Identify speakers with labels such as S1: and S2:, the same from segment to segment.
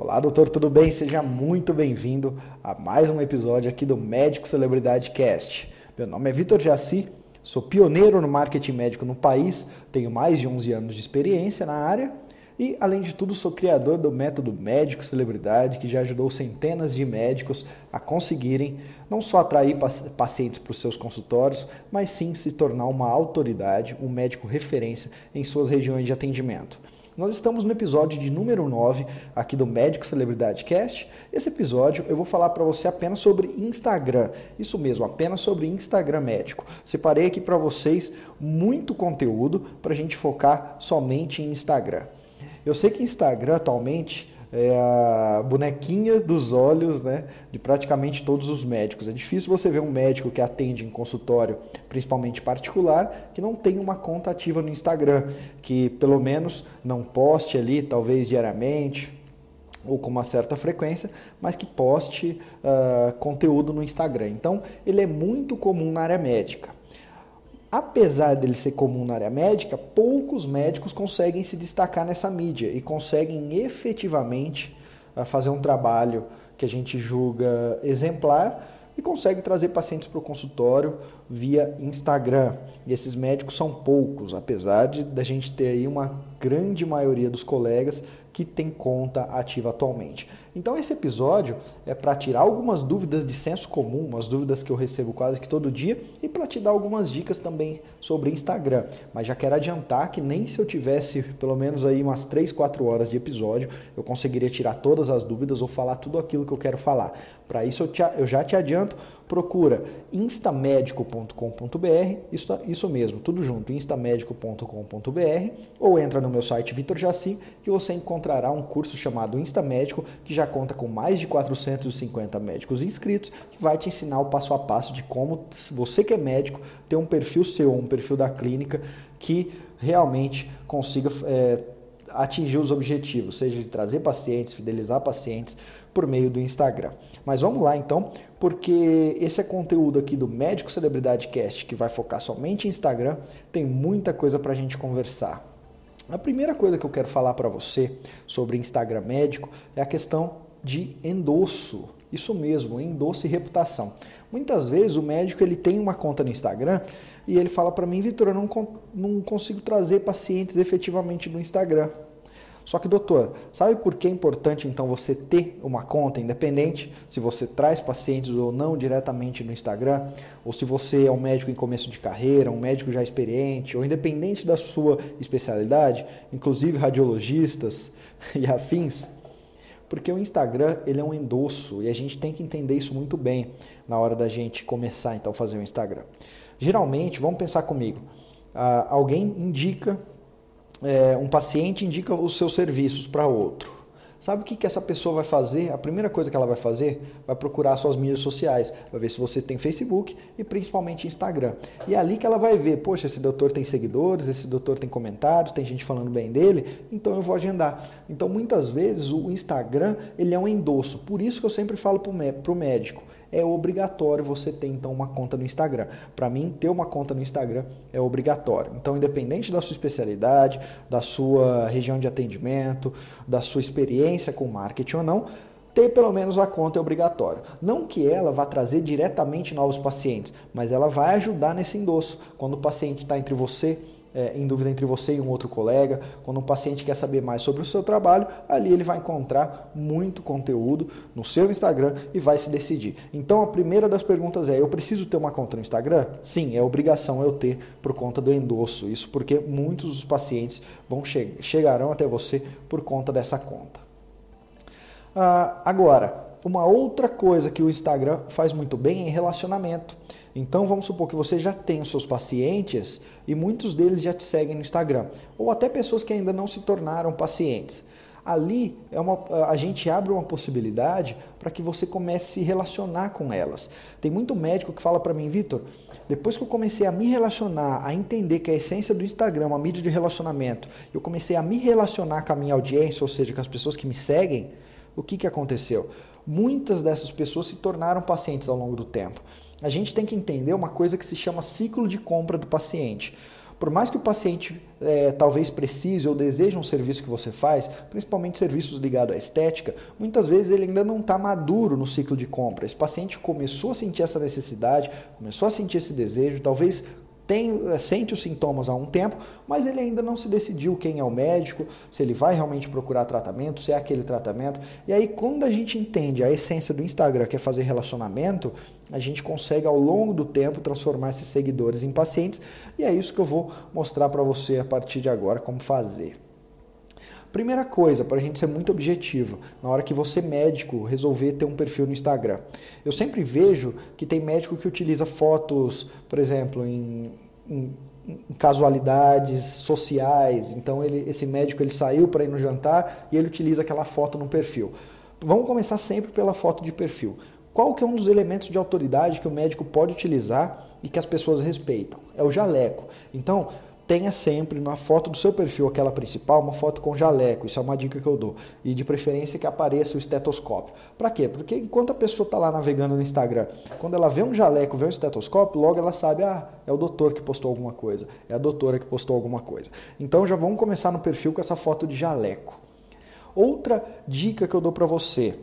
S1: Olá, doutor, tudo bem? Seja muito bem-vindo a mais um episódio aqui do Médico Celebridade Cast. Meu nome é Vitor Jaci, sou pioneiro no marketing médico no país, tenho mais de 11 anos de experiência na área e, além de tudo, sou criador do método Médico Celebridade, que já ajudou centenas de médicos a conseguirem não só atrair pacientes para os seus consultórios, mas sim se tornar uma autoridade, um médico referência em suas regiões de atendimento. Nós estamos no episódio de número 9 aqui do Médico Celebridade Cast. Esse episódio eu vou falar para você apenas sobre Instagram. Isso mesmo, apenas sobre Instagram médico. Separei aqui para vocês muito conteúdo para a gente focar somente em Instagram. Eu sei que Instagram atualmente é a bonequinha dos olhos né, de praticamente todos os médicos. É difícil você ver um médico que atende em consultório, principalmente particular, que não tem uma conta ativa no Instagram, que pelo menos não poste ali, talvez diariamente ou com uma certa frequência, mas que poste uh, conteúdo no Instagram. Então, ele é muito comum na área médica. Apesar dele ser comum na área médica, poucos médicos conseguem se destacar nessa mídia e conseguem efetivamente ah, fazer um trabalho que a gente julga exemplar e consegue trazer pacientes para o consultório via Instagram. E esses médicos são poucos, apesar de da gente ter aí uma grande maioria dos colegas que tem conta ativa atualmente. Então esse episódio é para tirar algumas dúvidas de senso comum, umas dúvidas que eu recebo quase que todo dia e para te dar algumas dicas também sobre Instagram. Mas já quero adiantar que nem se eu tivesse pelo menos aí umas 3, 4 horas de episódio, eu conseguiria tirar todas as dúvidas ou falar tudo aquilo que eu quero falar. Para isso eu, te, eu já te adianto, procura instamedico.com.br, isso, isso mesmo, tudo junto, instamedico.com.br ou entra no meu site Vitor Jaci que você encontrará um curso chamado Instamédico que já conta com mais de 450 médicos inscritos, que vai te ensinar o passo a passo de como você que é médico ter um perfil seu, um perfil da clínica que realmente consiga é, atingir os objetivos, seja de trazer pacientes, fidelizar pacientes, por meio do Instagram. Mas vamos lá então, porque esse é conteúdo aqui do Médico Celebridade Cast que vai focar somente em Instagram, tem muita coisa para a gente conversar. A primeira coisa que eu quero falar para você sobre Instagram médico é a questão de endosso. Isso mesmo, endosso e reputação. Muitas vezes o médico ele tem uma conta no Instagram e ele fala para mim, Vitor, eu não, não consigo trazer pacientes efetivamente no Instagram. Só que, doutor, sabe por que é importante então você ter uma conta independente se você traz pacientes ou não diretamente no Instagram, ou se você é um médico em começo de carreira, um médico já experiente, ou independente da sua especialidade, inclusive radiologistas e afins? Porque o Instagram ele é um endosso e a gente tem que entender isso muito bem na hora da gente começar então a fazer o Instagram. Geralmente, vamos pensar comigo, ah, alguém indica é, um paciente indica os seus serviços para outro. Sabe o que, que essa pessoa vai fazer? A primeira coisa que ela vai fazer vai procurar suas mídias sociais, vai ver se você tem Facebook e principalmente Instagram. E é ali que ela vai ver, poxa, esse doutor tem seguidores, esse doutor tem comentários, tem gente falando bem dele, então eu vou agendar. Então muitas vezes o Instagram ele é um endosso, por isso que eu sempre falo para o médico, é obrigatório você ter então uma conta no Instagram. Para mim, ter uma conta no Instagram é obrigatório. Então, independente da sua especialidade, da sua região de atendimento, da sua experiência com marketing ou não, ter pelo menos a conta é obrigatório. Não que ela vá trazer diretamente novos pacientes, mas ela vai ajudar nesse endosso. Quando o paciente está entre você é, em dúvida entre você e um outro colega, quando um paciente quer saber mais sobre o seu trabalho, ali ele vai encontrar muito conteúdo no seu Instagram e vai se decidir. Então a primeira das perguntas é: eu preciso ter uma conta no Instagram? Sim, é obrigação eu ter por conta do endosso. Isso porque muitos dos pacientes vão che chegarão até você por conta dessa conta. Ah, agora, uma outra coisa que o Instagram faz muito bem é relacionamento. Então vamos supor que você já tem os seus pacientes e muitos deles já te seguem no Instagram, ou até pessoas que ainda não se tornaram pacientes. Ali é uma, a gente abre uma possibilidade para que você comece a se relacionar com elas. Tem muito médico que fala para mim, Vitor, depois que eu comecei a me relacionar, a entender que a essência do Instagram é uma mídia de relacionamento, eu comecei a me relacionar com a minha audiência, ou seja, com as pessoas que me seguem, o que, que aconteceu? Muitas dessas pessoas se tornaram pacientes ao longo do tempo. A gente tem que entender uma coisa que se chama ciclo de compra do paciente. Por mais que o paciente é, talvez precise ou deseje um serviço que você faz, principalmente serviços ligados à estética, muitas vezes ele ainda não está maduro no ciclo de compra. Esse paciente começou a sentir essa necessidade, começou a sentir esse desejo, talvez tem, eh, sente os sintomas há um tempo, mas ele ainda não se decidiu quem é o médico, se ele vai realmente procurar tratamento, se é aquele tratamento. E aí, quando a gente entende a essência do Instagram, que é fazer relacionamento, a gente consegue ao longo do tempo transformar esses seguidores em pacientes, e é isso que eu vou mostrar para você a partir de agora como fazer. Primeira coisa, para a gente ser muito objetivo, na hora que você, médico, resolver ter um perfil no Instagram. Eu sempre vejo que tem médico que utiliza fotos, por exemplo, em, em, casualidades sociais. Então, ele, esse médico ele saiu para ir no jantar e ele utiliza aquela foto no perfil. Vamos começar sempre pela foto de perfil. Qual que é um dos elementos de autoridade que o médico pode utilizar e que as pessoas respeitam? É o jaleco. Então, tenha sempre na foto do seu perfil, aquela principal, uma foto com jaleco. Isso é uma dica que eu dou. E de preferência que apareça o estetoscópio. Para quê? Porque enquanto a pessoa está lá navegando no Instagram, quando ela vê um jaleco, vê um estetoscópio, logo ela sabe, ah, é o doutor que postou alguma coisa, é a doutora que postou alguma coisa. Então já vamos começar no perfil com essa foto de jaleco. Outra dica que eu dou para você,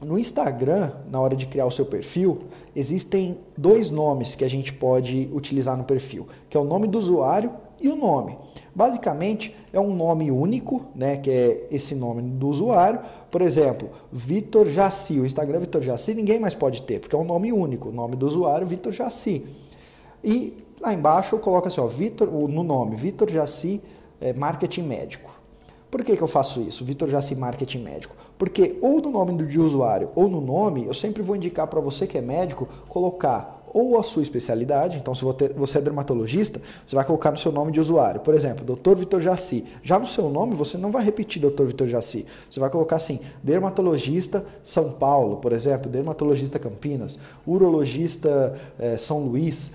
S1: no Instagram, na hora de criar o seu perfil, existem dois nomes que a gente pode utilizar no perfil, que é o nome do usuário e o nome. Basicamente, é um nome único, né, que é esse nome do usuário. Por exemplo, Vitor Jaci, o Instagram Vitor Jaci, ninguém mais pode ter, porque é um nome único, o nome do usuário Vitor Jaci. E lá embaixo eu coloco assim, ó, Vitor, no nome, Vitor Jaci é, Marketing Médico. Por que, que eu faço isso, Vitor Jaci Marketing Médico? Porque ou no nome do usuário ou no nome, eu sempre vou indicar para você que é médico, colocar ou a sua especialidade. Então, se você é dermatologista, você vai colocar no seu nome de usuário. Por exemplo, Dr. Vitor Jaci. Já no seu nome, você não vai repetir Dr. Vitor Jaci. Você vai colocar assim: dermatologista São Paulo, por exemplo, dermatologista Campinas, urologista eh, São Luís.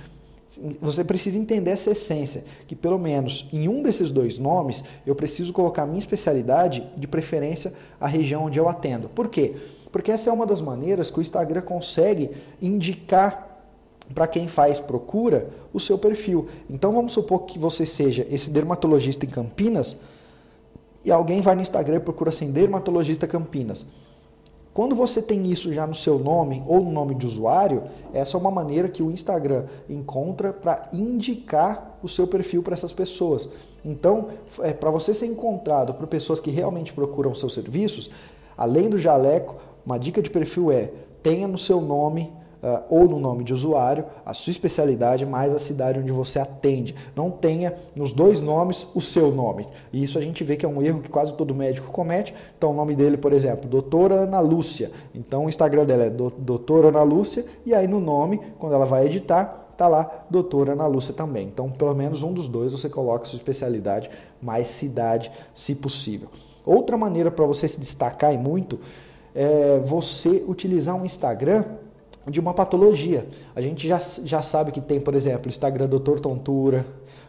S1: Você precisa entender essa essência, que pelo menos em um desses dois nomes eu preciso colocar a minha especialidade, de preferência a região onde eu atendo. Por quê? Porque essa é uma das maneiras que o Instagram consegue indicar para quem faz procura o seu perfil. Então vamos supor que você seja esse dermatologista em Campinas e alguém vai no Instagram e procura assim dermatologista Campinas. Quando você tem isso já no seu nome ou no nome de usuário, essa é uma maneira que o Instagram encontra para indicar o seu perfil para essas pessoas. Então, é, para você ser encontrado por pessoas que realmente procuram seus serviços, além do jaleco, uma dica de perfil é tenha no seu nome uh, ou no nome de usuário, a sua especialidade mais a cidade onde você atende. Não tenha nos dois nomes o seu nome. E isso a gente vê que é um erro que quase todo médico comete. Então, o nome dele, por exemplo, doutora Ana Lúcia. Então, o Instagram dela é doutora Ana Lúcia, e aí no nome, quando ela vai editar, tá lá doutora Ana Lúcia também. Então, pelo menos um dos dois você coloca sua especialidade mais cidade, se possível. Outra maneira para você se destacar e muito é você utilizar um Instagram de uma patologia. A gente já, já sabe que tem, por exemplo, o Instagram Doutor Tontura,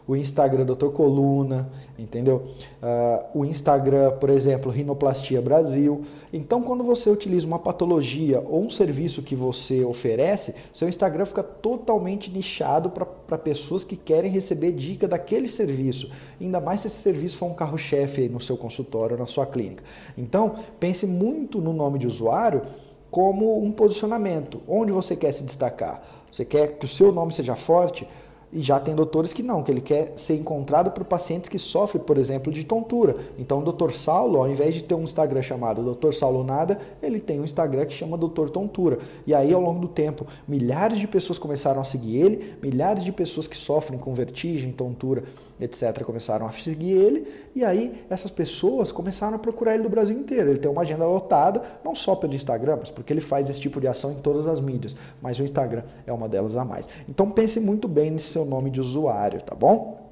S1: o Instagram Doutor Coluna, entendeu? Uh, o Instagram, por exemplo, Rinoplastia Brasil. Então, quando você utiliza uma patologia ou um serviço que você oferece, seu Instagram fica totalmente nichado para pessoas que querem receber dica daquele serviço. Ainda mais se esse serviço for um carro-chefe no seu consultório, na sua clínica. Então, pense muito no nome de usuário como um posicionamento. Onde você quer se destacar? Você quer que o seu nome seja forte? E já tem doutores que não, que ele quer ser encontrado por pacientes que sofrem, por exemplo, de tontura. Então, o doutor Saulo, ao invés de ter um Instagram chamado Doutor Saulo Nada, ele tem um Instagram que chama Doutor Tontura. E aí, ao longo do tempo, milhares de pessoas começaram a seguir ele, milhares de pessoas que sofrem com vertigem, tontura, etc., começaram a seguir ele. E aí, essas pessoas começaram a procurar ele do Brasil inteiro. Ele tem uma agenda lotada, não só pelo Instagram, mas porque ele faz esse tipo de ação em todas as mídias. Mas o Instagram é uma delas a mais. Então, pense muito bem nesse seu nome de usuário, tá bom?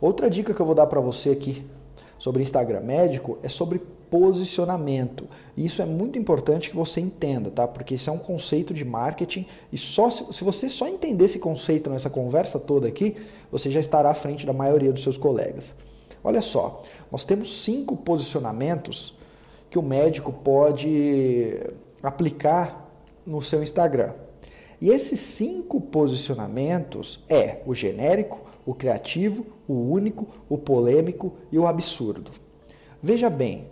S1: Outra dica que eu vou dar para você aqui sobre Instagram médico é sobre posicionamento. Isso é muito importante que você entenda, tá? Porque isso é um conceito de marketing e só se, se você só entender esse conceito nessa conversa toda aqui, você já estará à frente da maioria dos seus colegas. Olha só, nós temos cinco posicionamentos que o médico pode aplicar no seu Instagram. E esses cinco posicionamentos é o genérico, o criativo, o único, o polêmico e o absurdo. Veja bem,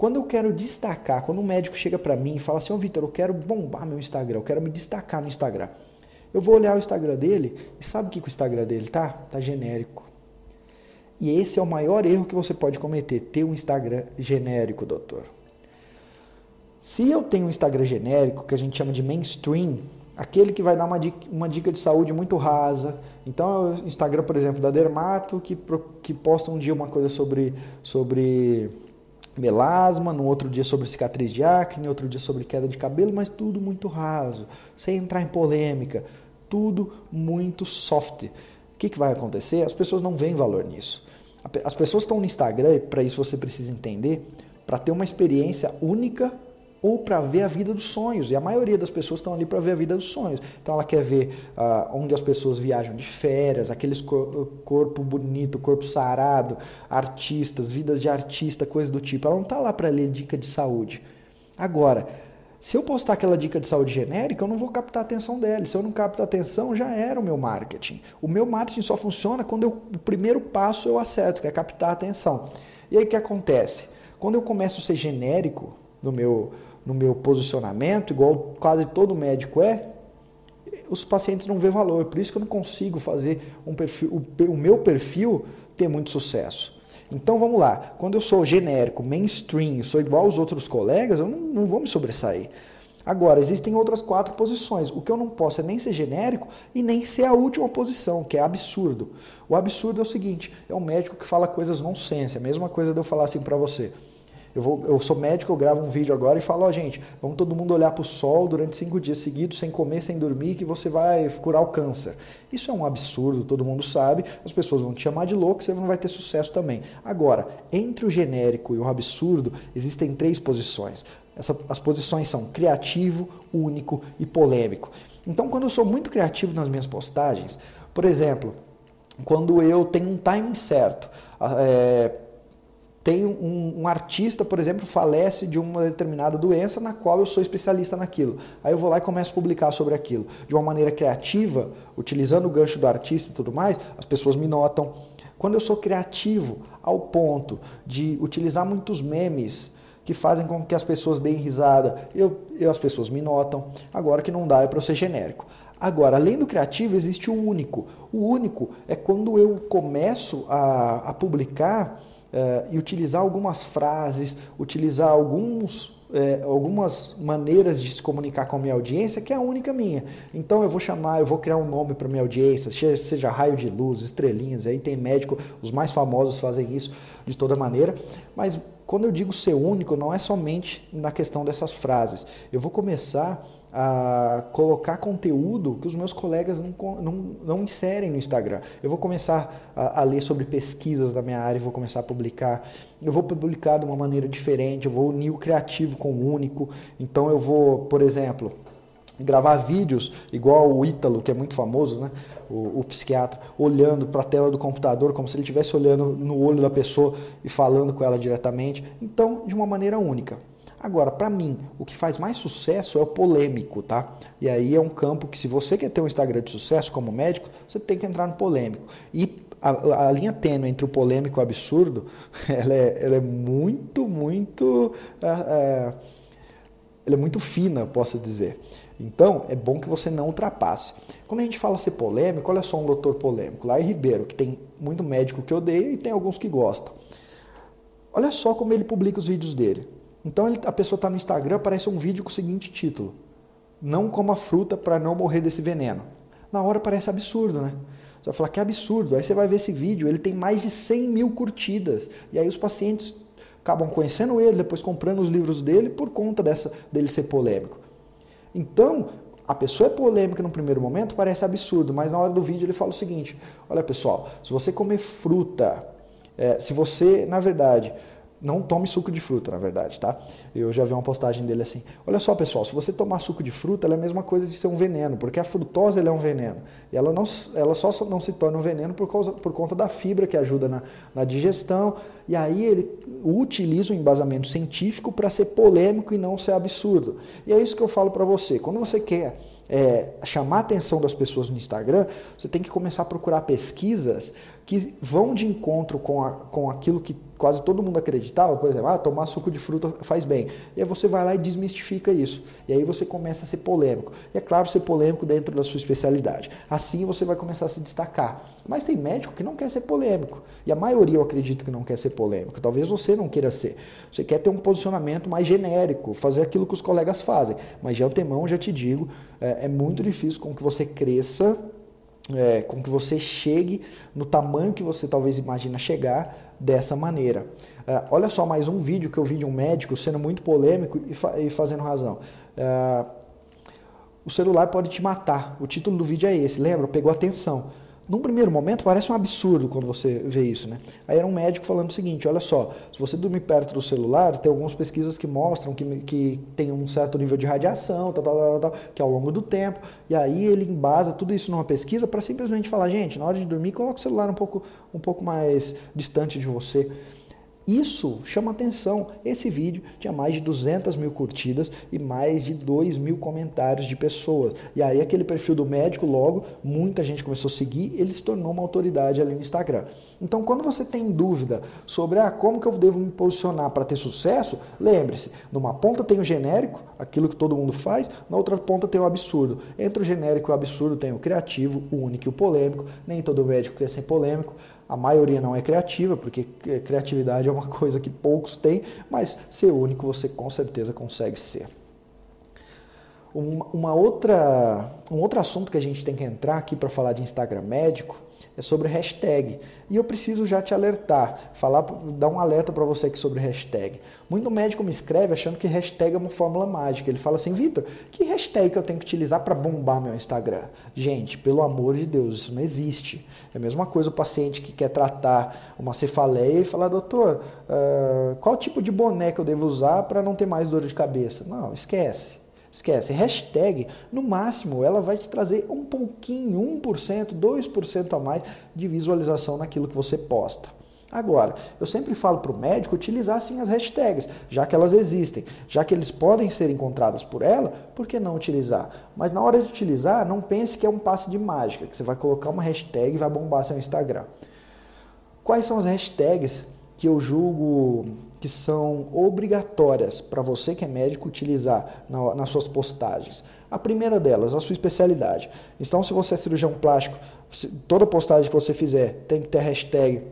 S1: quando eu quero destacar, quando um médico chega para mim e fala assim, ô oh, Vitor, eu quero bombar meu Instagram, eu quero me destacar no Instagram. Eu vou olhar o Instagram dele e sabe o que, que o Instagram dele tá? Tá genérico. E esse é o maior erro que você pode cometer, ter um Instagram genérico, doutor. Se eu tenho um Instagram genérico, que a gente chama de mainstream, aquele que vai dar uma dica, uma dica de saúde muito rasa. Então, o Instagram, por exemplo, da Dermato, que, que posta um dia uma coisa sobre, sobre melasma, no outro dia sobre cicatriz de acne, outro dia sobre queda de cabelo, mas tudo muito raso, sem entrar em polêmica, tudo muito soft. O que, que vai acontecer? As pessoas não veem valor nisso. As pessoas estão no Instagram, e para isso você precisa entender, para ter uma experiência única ou para ver a vida dos sonhos. E a maioria das pessoas estão ali para ver a vida dos sonhos. Então ela quer ver uh, onde as pessoas viajam de férias, aqueles cor corpo bonito, corpo sarado, artistas, vidas de artista, coisa do tipo. Ela não está lá para ler dica de saúde. Agora, se eu postar aquela dica de saúde genérica, eu não vou captar a atenção dela. Se eu não capto a atenção, já era o meu marketing. O meu marketing só funciona quando eu, o primeiro passo eu acerto, que é captar a atenção. E aí o que acontece? Quando eu começo a ser genérico no meu, no meu posicionamento, igual quase todo médico é, os pacientes não vê valor. Por isso que eu não consigo fazer um perfil, o, meu perfil ter muito sucesso. Então vamos lá, quando eu sou genérico, mainstream, sou igual aos outros colegas, eu não, não vou me sobressair. Agora, existem outras quatro posições. O que eu não posso é nem ser genérico e nem ser a última posição, que é absurdo. O absurdo é o seguinte: é um médico que fala coisas nonsense. A mesma coisa de eu falar assim para você. Eu, vou, eu sou médico, eu gravo um vídeo agora e falo, ó, oh, gente, vamos todo mundo olhar para o sol durante cinco dias seguidos, sem comer, sem dormir, que você vai curar o câncer. Isso é um absurdo, todo mundo sabe, as pessoas vão te chamar de louco, você não vai ter sucesso também. Agora, entre o genérico e o absurdo, existem três posições. Essa, as posições são criativo, único e polêmico. Então, quando eu sou muito criativo nas minhas postagens, por exemplo, quando eu tenho um timing certo, é, tem um, um, artista, por exemplo, falece de uma determinada doença na qual eu sou especialista naquilo. Aí eu vou lá e começo a publicar sobre aquilo. De uma maneira criativa, utilizando o gancho do artista e tudo mais, as pessoas me notam. Quando eu sou criativo ao ponto de utilizar muitos memes que fazem com que as pessoas deem risada, eu, eu as pessoas me notam. Agora que não dá é para eu ser genérico. Agora, além do criativo, existe o único. O único é quando eu começo a, a publicar uh, e utilizar algumas frases, utilizar alguns é, algumas maneiras de se comunicar com a minha audiência que é a única minha. Então eu vou chamar, eu vou criar um nome para minha audiência, seja raio de luz, estrelinhas, aí tem médico, os mais famosos fazem isso de toda maneira, mas quando eu digo ser único, não é somente na questão dessas frases. Eu vou começar a colocar conteúdo que os meus colegas não, não, não inserem no Instagram. Eu vou começar a, a, ler sobre pesquisas da minha área, vou começar a publicar. Eu vou publicar de uma maneira diferente, eu vou unir o criativo com o único. Então eu vou, por exemplo, gravar vídeos igual o Ítalo, que é muito famoso, né? o, o psiquiatra, olhando para a tela do computador como se ele estivesse olhando no olho da pessoa e falando com ela diretamente. Então, de uma maneira única. Agora, para mim, o que faz mais sucesso é o polêmico, tá? E aí é um campo que, se você quer ter um Instagram de sucesso como médico, você tem que entrar no polêmico. E a, a linha tênue entre o polêmico e o absurdo, ela é, ela é muito, muito. É, ela é muito fina, posso dizer. Então, é bom que você não ultrapasse. Quando a gente fala ser polêmico, olha só um doutor polêmico, lá em Ribeiro, que tem muito médico que odeia e tem alguns que gostam. Olha só como ele publica os vídeos dele. Então a pessoa está no Instagram, aparece um vídeo com o seguinte título: Não coma fruta para não morrer desse veneno. Na hora parece absurdo, né? Você vai falar que absurdo. Aí você vai ver esse vídeo, ele tem mais de 100 mil curtidas. E aí os pacientes acabam conhecendo ele, depois comprando os livros dele por conta dessa, dele ser polêmico. Então, a pessoa é polêmica no primeiro momento, parece absurdo, mas na hora do vídeo ele fala o seguinte: olha pessoal, se você comer fruta, é, se você, na verdade, não tome suco de fruta, na verdade, tá? Eu já vi uma postagem dele assim: olha só, pessoal, se você tomar suco de fruta, ela é a mesma coisa de ser um veneno, porque a frutose é um veneno. E ela, não, ela só não se torna um veneno por, causa, por conta da fibra que ajuda na, na digestão. E aí ele utiliza um embasamento científico para ser polêmico e não ser absurdo. E é isso que eu falo para você. Quando você quer é, chamar a atenção das pessoas no Instagram, você tem que começar a procurar pesquisas que vão de encontro com, a, com aquilo que quase todo mundo acreditava, por exemplo, ah, tomar suco de fruta faz bem. E aí você vai lá e desmistifica isso. E aí você começa a ser polêmico. E é claro, ser polêmico dentro da sua especialidade. Assim você vai começar a se destacar. Mas tem médico que não quer ser polêmico. E a maioria eu acredito que não quer ser polêmico. Talvez você não queira ser. Você quer ter um posicionamento mais genérico, fazer aquilo que os colegas fazem. Mas de antemão, já te digo, é, é muito difícil com que você cresça é, com que você chegue no tamanho que você talvez imagina chegar dessa maneira. É, olha só mais um vídeo que eu vi de um médico sendo muito polêmico e, fa e fazendo razão. É, o celular pode te matar. O título do vídeo é esse, lembra? Pegou atenção. Num primeiro momento parece um absurdo quando você vê isso, né? Aí era um médico falando o seguinte, olha só, se você dormir perto do celular, tem algumas pesquisas que mostram que, que tem um certo nível de radiação, tal, tal, tal, que ao longo do tempo, e aí ele embasa tudo isso numa pesquisa para simplesmente falar, gente, na hora de dormir, coloque o celular um pouco, um pouco mais distante de você. Isso chama atenção. Esse vídeo tinha mais de 200 mil curtidas e mais de 2 mil comentários de pessoas. E aí aquele perfil do médico, logo, muita gente começou a seguir, ele se tornou uma autoridade ali no Instagram. Então, quando você tem dúvida sobre ah, como que eu devo me posicionar para ter sucesso, lembre-se, numa ponta tem o genérico, aquilo que todo mundo faz, na outra ponta tem o absurdo. Entre o genérico e o absurdo tem o criativo, o único e o polêmico. Nem todo médico quer ser polêmico. A maioria não é criativa, porque criatividade é uma coisa que poucos têm, mas ser único você com certeza consegue ser. Uma, outra, um outro assunto que a gente tem que entrar aqui para falar de Instagram médico é sobre hashtag. E eu preciso já te alertar, falar, dar um alerta para você aqui sobre hashtag. Muito médico me escreve achando que hashtag é uma fórmula mágica. Ele fala assim, Vitor, que hashtag que eu tenho que utilizar para bombar meu Instagram? Gente, pelo amor de Deus, isso não existe. É a mesma coisa o paciente que quer tratar uma cefaleia e falar, doutor, uh, qual tipo de boné que eu devo usar para não ter mais dor de cabeça? Não, esquece. Esquece, hashtag, no máximo, ela vai te trazer um pouquinho, 1%, 2% a mais de visualização naquilo que você posta. Agora, eu sempre falo para o médico utilizar sim as hashtags, já que elas existem, já que eles podem ser encontradas por ela, por que não utilizar? Mas na hora de utilizar, não pense que é um passe de mágica, que você vai colocar uma hashtag e vai bombar seu Instagram. Quais são as hashtags que eu julgo que são obrigatórias para você que é médico utilizar na, nas suas postagens. A primeira delas, a sua especialidade. Então, se você é cirurgião plástico, toda postagem que você fizer tem que ter a hashtag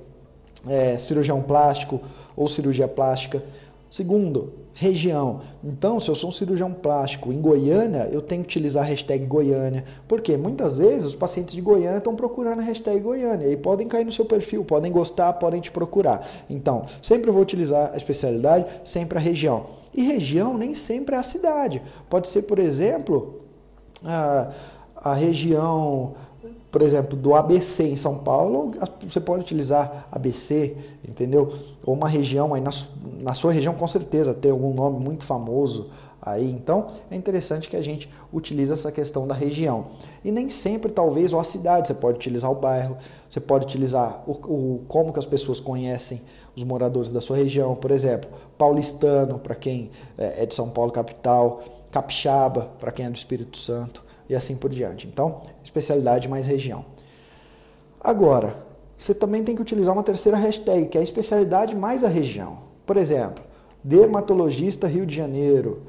S1: é, cirurgião plástico ou cirurgia plástica. Segundo, região. Então, se eu sou um cirurgião plástico em Goiânia, eu tenho que utilizar a hashtag Goiânia. Porque muitas vezes os pacientes de Goiânia estão procurando a hashtag Goiânia e podem cair no seu perfil, podem gostar, podem te procurar. Então, sempre vou utilizar a especialidade, sempre a região. E região nem sempre é a cidade. Pode ser, por exemplo, a, a região por exemplo, do ABC em São Paulo, você pode utilizar ABC, entendeu? Ou uma região aí na, na sua região com certeza tem algum nome muito famoso aí. Então, é interessante que a gente utilize essa questão da região. E nem sempre, talvez, ou a cidade, você pode utilizar o bairro, você pode utilizar o, o como que as pessoas conhecem os moradores da sua região, por exemplo, paulistano, para quem é, é de São Paulo capital, capixaba, para quem é do Espírito Santo e assim por diante. Então, especialidade mais região. Agora, você também tem que utilizar uma terceira hashtag, que é a especialidade mais a região. Por exemplo, dermatologista Rio de Janeiro,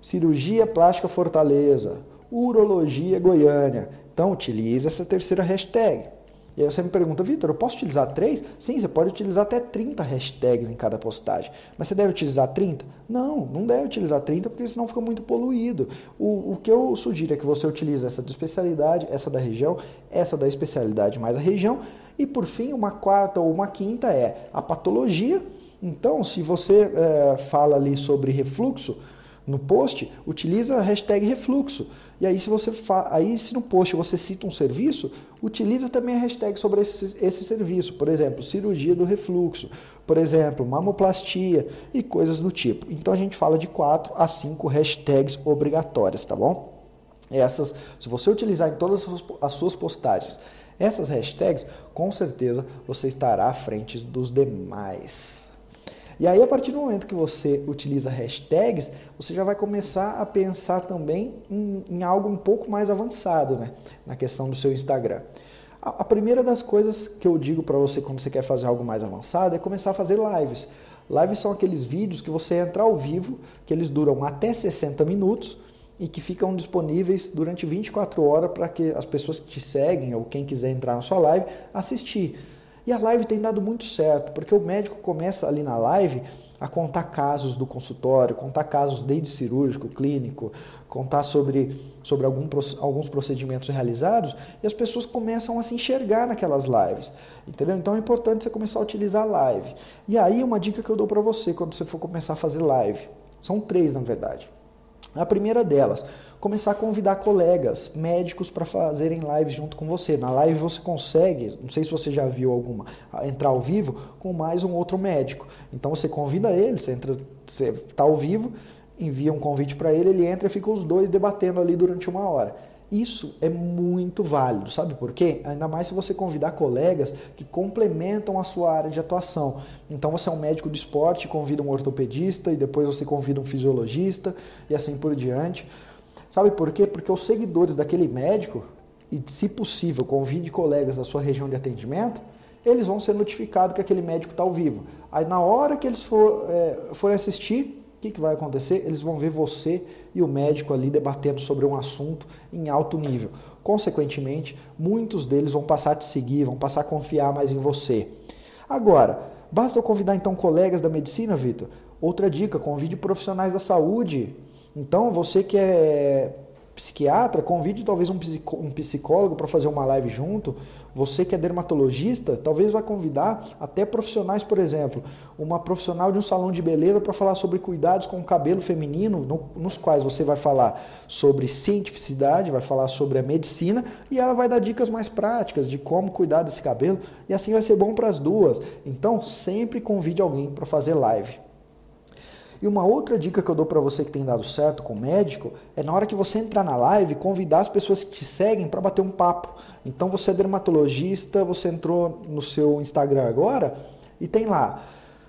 S1: cirurgia plástica Fortaleza, urologia Goiânia. Então, utilize essa terceira hashtag. E aí você me pergunta, Vitor, eu posso utilizar três? Sim, você pode utilizar até 30 hashtags em cada postagem. Mas você deve utilizar 30? Não, não deve utilizar 30 porque senão fica muito poluído. O, o que eu sugiro é que você utilize essa de especialidade, essa da região, essa da especialidade mais a região. E por fim, uma quarta ou uma quinta é a patologia. Então, se você é, fala ali sobre refluxo, No post, utiliza a hashtag refluxo. E aí se você fa... aí se no post você cita um serviço, utiliza também a hashtag sobre esse, esse serviço. Por exemplo, cirurgia do refluxo, por exemplo, mamoplastia e coisas do tipo. Então a gente fala de quatro a cinco hashtags obrigatórias, tá bom? Essas, se você utilizar em todas as suas postagens essas hashtags, com certeza você estará à frente dos demais. E aí, a partir do momento que você utiliza hashtags, você já vai começar a pensar também em, em algo um pouco mais avançado né? na questão do seu Instagram. A, a primeira das coisas que eu digo para você quando você quer fazer algo mais avançado é começar a fazer lives. Lives são aqueles vídeos que você entra ao vivo, que eles duram até 60 minutos e que ficam disponíveis durante 24 horas para que as pessoas que te seguem ou quem quiser entrar na sua live assistir. E a live tem dado muito certo, porque o médico começa ali na live a contar casos do consultório, contar casos desde cirúrgico, clínico, contar sobre, sobre algum, alguns procedimentos realizados e as pessoas começam a se enxergar naquelas lives. Entendeu? Então é importante você começar a utilizar a live. E aí uma dica que eu dou para você quando você for começar a fazer live. São três, na verdade. A primeira delas, começar a convidar colegas médicos para fazerem lives junto com você. Na live você consegue, não sei se você já viu alguma, entrar ao vivo com mais um outro médico. Então você convida ele, você entra, você está ao vivo, envia um convite para ele, ele entra e fica os dois debatendo ali durante uma hora. Isso é muito válido, sabe por quê? Ainda mais se você convidar colegas que complementam a sua área de atuação. Então você é um médico de esporte, convida um ortopedista e depois você convida um fisiologista e assim por diante. Sabe por quê? Porque os seguidores daquele médico, e se possível, convide colegas da sua região de atendimento, eles vão ser notificados que aquele médico está ao vivo. Aí na hora que eles for, é, forem assistir, o que, que vai acontecer? Eles vão ver você e o médico ali debatendo sobre um assunto em alto nível. Consequentemente, muitos deles vão passar a te seguir, vão passar a confiar mais em você. Agora, basta eu convidar então colegas da medicina, Vitor? Outra dica, convide profissionais da saúde. Então, você que é psiquiatra, convide talvez um psicólogo para fazer uma live junto. Você que é dermatologista, talvez vai convidar até profissionais, por exemplo, uma profissional de um salão de beleza para falar sobre cuidados com o cabelo feminino, no, nos quais você vai falar sobre cientificidade, vai falar sobre a medicina e ela vai dar dicas mais práticas de como cuidar desse cabelo e assim vai ser bom para as duas. Então, sempre convide alguém para fazer live. E uma outra dica que eu dou para você que tem dado certo com o médico é na hora que você entrar na live, convidar as pessoas que te seguem para bater um papo. Então você é dermatologista, você entrou no seu Instagram agora e tem lá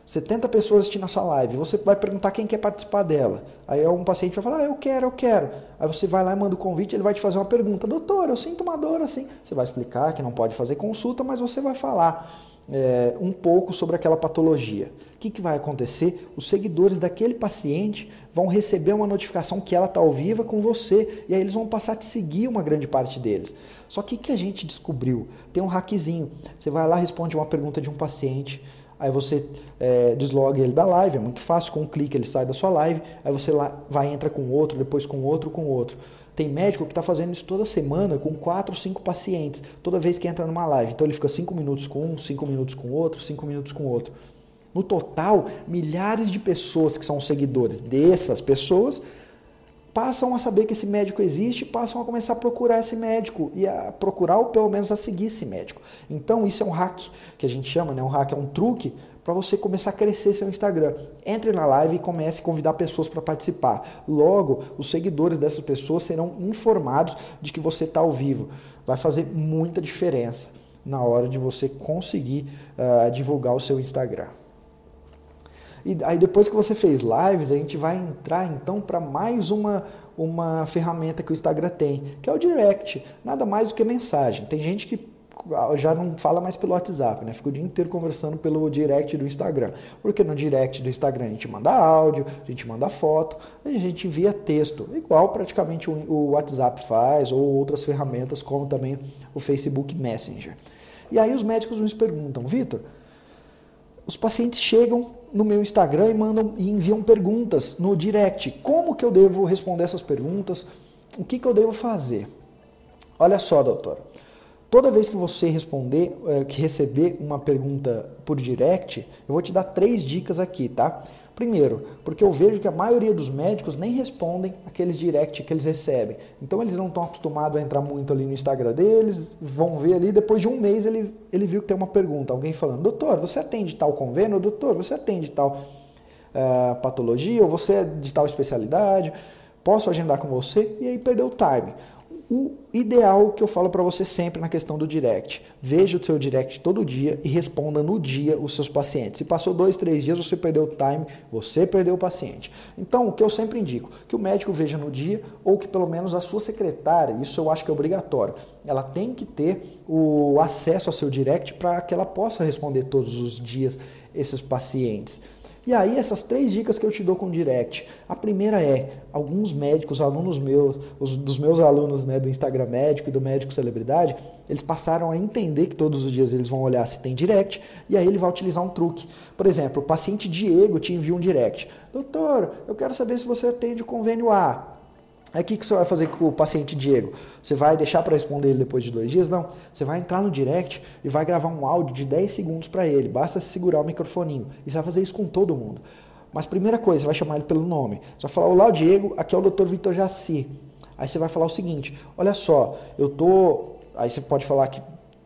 S1: 70 pessoas assistindo a sua live. Você vai perguntar quem quer participar dela. Aí um paciente vai falar, ah, eu quero, eu quero. Aí você vai lá e manda o convite, ele vai te fazer uma pergunta, doutor, eu sinto uma dor assim. Você vai explicar que não pode fazer consulta, mas você vai falar é, um pouco sobre aquela patologia. O que, que vai acontecer? Os seguidores daquele paciente vão receber uma notificação que ela está ao vivo com você e aí eles vão passar a te seguir uma grande parte deles. Só que o que a gente descobriu? Tem um hackzinho. Você vai lá, responde uma pergunta de um paciente, aí você é, desloga ele da live, é muito fácil, com um clique ele sai da sua live, aí você lá vai entra com outro, depois com outro, com outro. Tem médico que está fazendo isso toda semana com quatro, cinco pacientes, toda vez que entra numa live. Então ele fica cinco minutos com um, cinco minutos com outro, cinco minutos com outro. No total, milhares de pessoas que são seguidores dessas pessoas passam a saber que esse médico existe, passam a começar a procurar esse médico e a procurar ou pelo menos a seguir esse médico. Então isso é um hack que a gente chama, né? Um hack é um truque para você começar a crescer seu Instagram. Entre na live e comece a convidar pessoas para participar. Logo, os seguidores dessas pessoas serão informados de que você está ao vivo. Vai fazer muita diferença na hora de você conseguir uh, divulgar o seu Instagram. E aí depois que você fez lives, a gente vai entrar então para mais uma uma ferramenta que o Instagram tem, que é o direct, nada mais do que mensagem. Tem gente que já não fala mais pelo WhatsApp, né? Fica o dia inteiro conversando pelo direct do Instagram. Porque no direct do Instagram a gente manda áudio, a gente manda foto, a gente envia texto, igual praticamente o WhatsApp faz, ou outras ferramentas, como também o Facebook Messenger. E aí os médicos nos perguntam, Vitor, os pacientes chegam no meu Instagram e mandam e enviam perguntas no direct. Como que eu devo responder essas perguntas? O que, que eu devo fazer? Olha só, doutor. Toda vez que você responder, é, que receber uma pergunta por direct, eu vou te dar três dicas aqui, tá? Primeiro, porque eu vejo que a maioria dos médicos nem respondem aqueles direct que eles recebem. Então eles não estão acostumados a entrar muito ali no Instagram deles, vão ver ali, depois de um mês ele, ele viu que tem uma pergunta, alguém falando, doutor, você atende tal convênio? Doutor, você atende tal uh, patologia? Ou você é de tal especialidade? Posso agendar com você? E aí perdeu o time o ideal que eu falo para você sempre na questão do direct. Veja o seu direct todo dia e responda no dia os seus pacientes. Se passou dois, três dias, você perdeu o time, você perdeu o paciente. Então, o que eu sempre indico, que o médico veja no dia ou que pelo menos a sua secretária, isso eu acho que é obrigatório, ela tem que ter o acesso ao seu direct para que ela possa responder todos os dias esses pacientes. E aí, essas três dicas que eu te dou com direct. A primeira é: alguns médicos, alunos meus, os, dos meus alunos né, do Instagram médico e do médico celebridade, eles passaram a entender que todos os dias eles vão olhar se tem direct e aí ele vai utilizar um truque. Por exemplo, o paciente Diego te envia um direct: Doutor, eu quero saber se você atende o convênio A. Aí o que, que você vai fazer com o paciente Diego? Você vai deixar para responder ele depois de dois dias? Não. Você vai entrar no direct e vai gravar um áudio de 10 segundos para ele. Basta segurar o microfoninho. E você vai fazer isso com todo mundo. Mas primeira coisa, você vai chamar ele pelo nome. Você vai falar, olá Diego, aqui é o Dr. Vitor Jaci. Aí você vai falar o seguinte, olha só, eu tô... Aí você pode falar que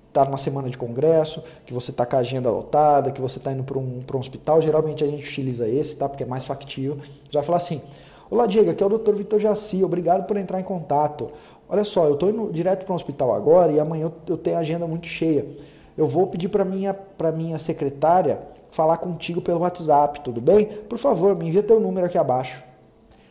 S1: está numa semana de congresso, que você está com a agenda lotada, que você está indo para um, um hospital. Geralmente a gente utiliza esse, tá? Porque é mais factível. Você vai falar assim, Olá, Diego, aqui é o Dr. Vitor Jaci, obrigado por entrar em contato. Olha só, eu estou indo direto para o hospital agora e amanhã eu tenho a agenda muito cheia. Eu vou pedir para minha para minha secretária falar contigo pelo WhatsApp, tudo bem? Por favor, me envia teu número aqui abaixo.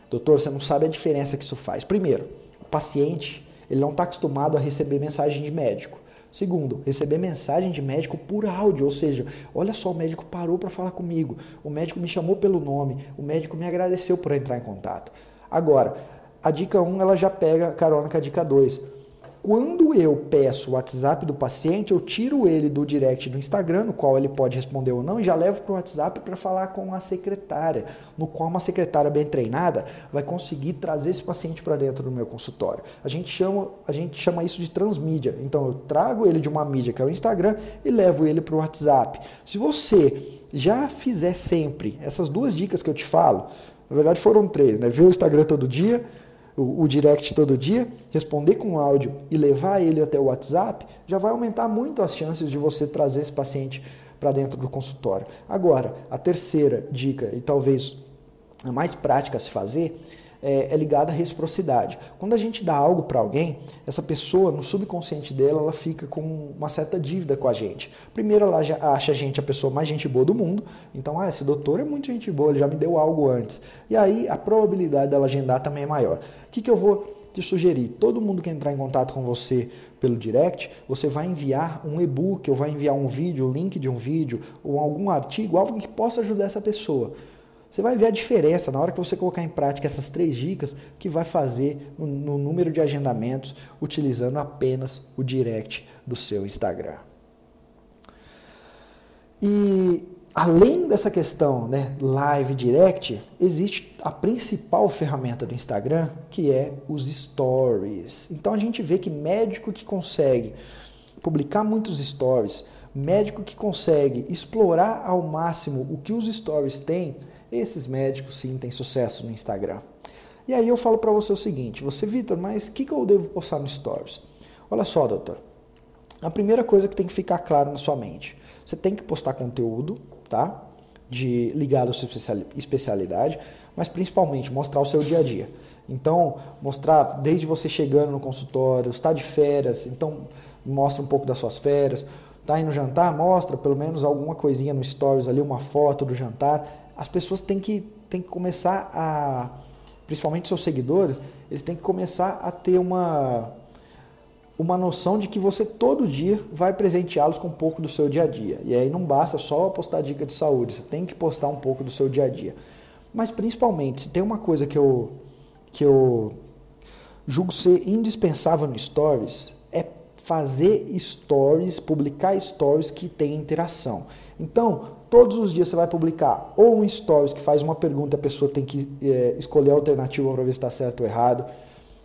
S1: Doutor, você não sabe a diferença que isso faz. Primeiro, o paciente ele não está acostumado a receber mensagem de médico. Segundo, receber mensagem de médico por áudio, ou seja, olha só, o médico parou para falar comigo, o médico me chamou pelo nome, o médico me agradeceu por entrar em contato. Agora, a dica 1 ela já pega carona com a dica 2 quando eu peço o WhatsApp do paciente, eu tiro ele do direct do Instagram, no qual ele pode responder ou não, e já levo para o WhatsApp para falar com a secretária, no qual uma secretária bem treinada vai conseguir trazer esse paciente para dentro do meu consultório. A gente, chama, a gente chama isso de transmídia. Então eu trago ele de uma mídia que é o Instagram e levo ele para o WhatsApp. Se você já fizer sempre essas duas dicas que eu te falo, na verdade foram três, né? Ver o Instagram todo dia o, o, direct todo dia, responder com áudio e levar ele até o WhatsApp, já vai aumentar muito as chances de você trazer esse paciente para dentro do consultório. Agora, a terceira dica, e talvez a mais prática a se fazer, é, é ligada à reciprocidade. Quando a gente dá algo para alguém, essa pessoa, no subconsciente dela, ela fica com uma certa dívida com a gente. Primeiro, ela acha a gente a pessoa mais gente boa do mundo, então, ah, esse doutor é muito gente boa, ele já me deu algo antes. E aí, a probabilidade dela agendar também é maior. O que, que eu vou te sugerir? Todo mundo que entrar em contato com você pelo direct, você vai enviar um e-book, ou vai enviar um vídeo, o link de um vídeo, ou algum artigo, algo que possa ajudar essa pessoa. Você vai ver a diferença na hora que você colocar em prática essas três dicas que vai fazer no, no número de agendamentos utilizando apenas o direct do seu Instagram. E além dessa questão, né, live direct, existe a principal ferramenta do Instagram, que é os stories. Então a gente vê que médico que consegue publicar muitos stories, médico que consegue explorar ao máximo o que os stories têm, esses médicos sim têm sucesso no Instagram. E aí eu falo para você o seguinte, você, Vitor, mas o que, que eu devo postar no Stories? Olha só, doutor. A primeira coisa que tem que ficar claro na sua mente, você tem que postar conteúdo, tá? De ligado à sua especialidade, mas principalmente mostrar o seu dia a dia. Então, mostrar desde você chegando no consultório, está de férias, então mostra um pouco das suas férias, tá indo jantar, mostra pelo menos alguma coisinha no stories ali, uma foto do jantar as pessoas têm que, têm que começar a, principalmente seus seguidores, eles têm que começar a ter uma, uma noção de que você todo dia vai presenteá-los com um pouco do seu dia a dia. E aí não basta só postar dica de saúde, você tem que postar um pouco do seu dia a dia. Mas principalmente, se tem uma coisa que eu, que eu julgo ser indispensável no Stories, é fazer stories, publicar stories que tem interação. Então, todos os dias você vai publicar ou um stories que faz uma pergunta, a pessoa tem que é, escolher a alternativa para ver se está certo ou errado.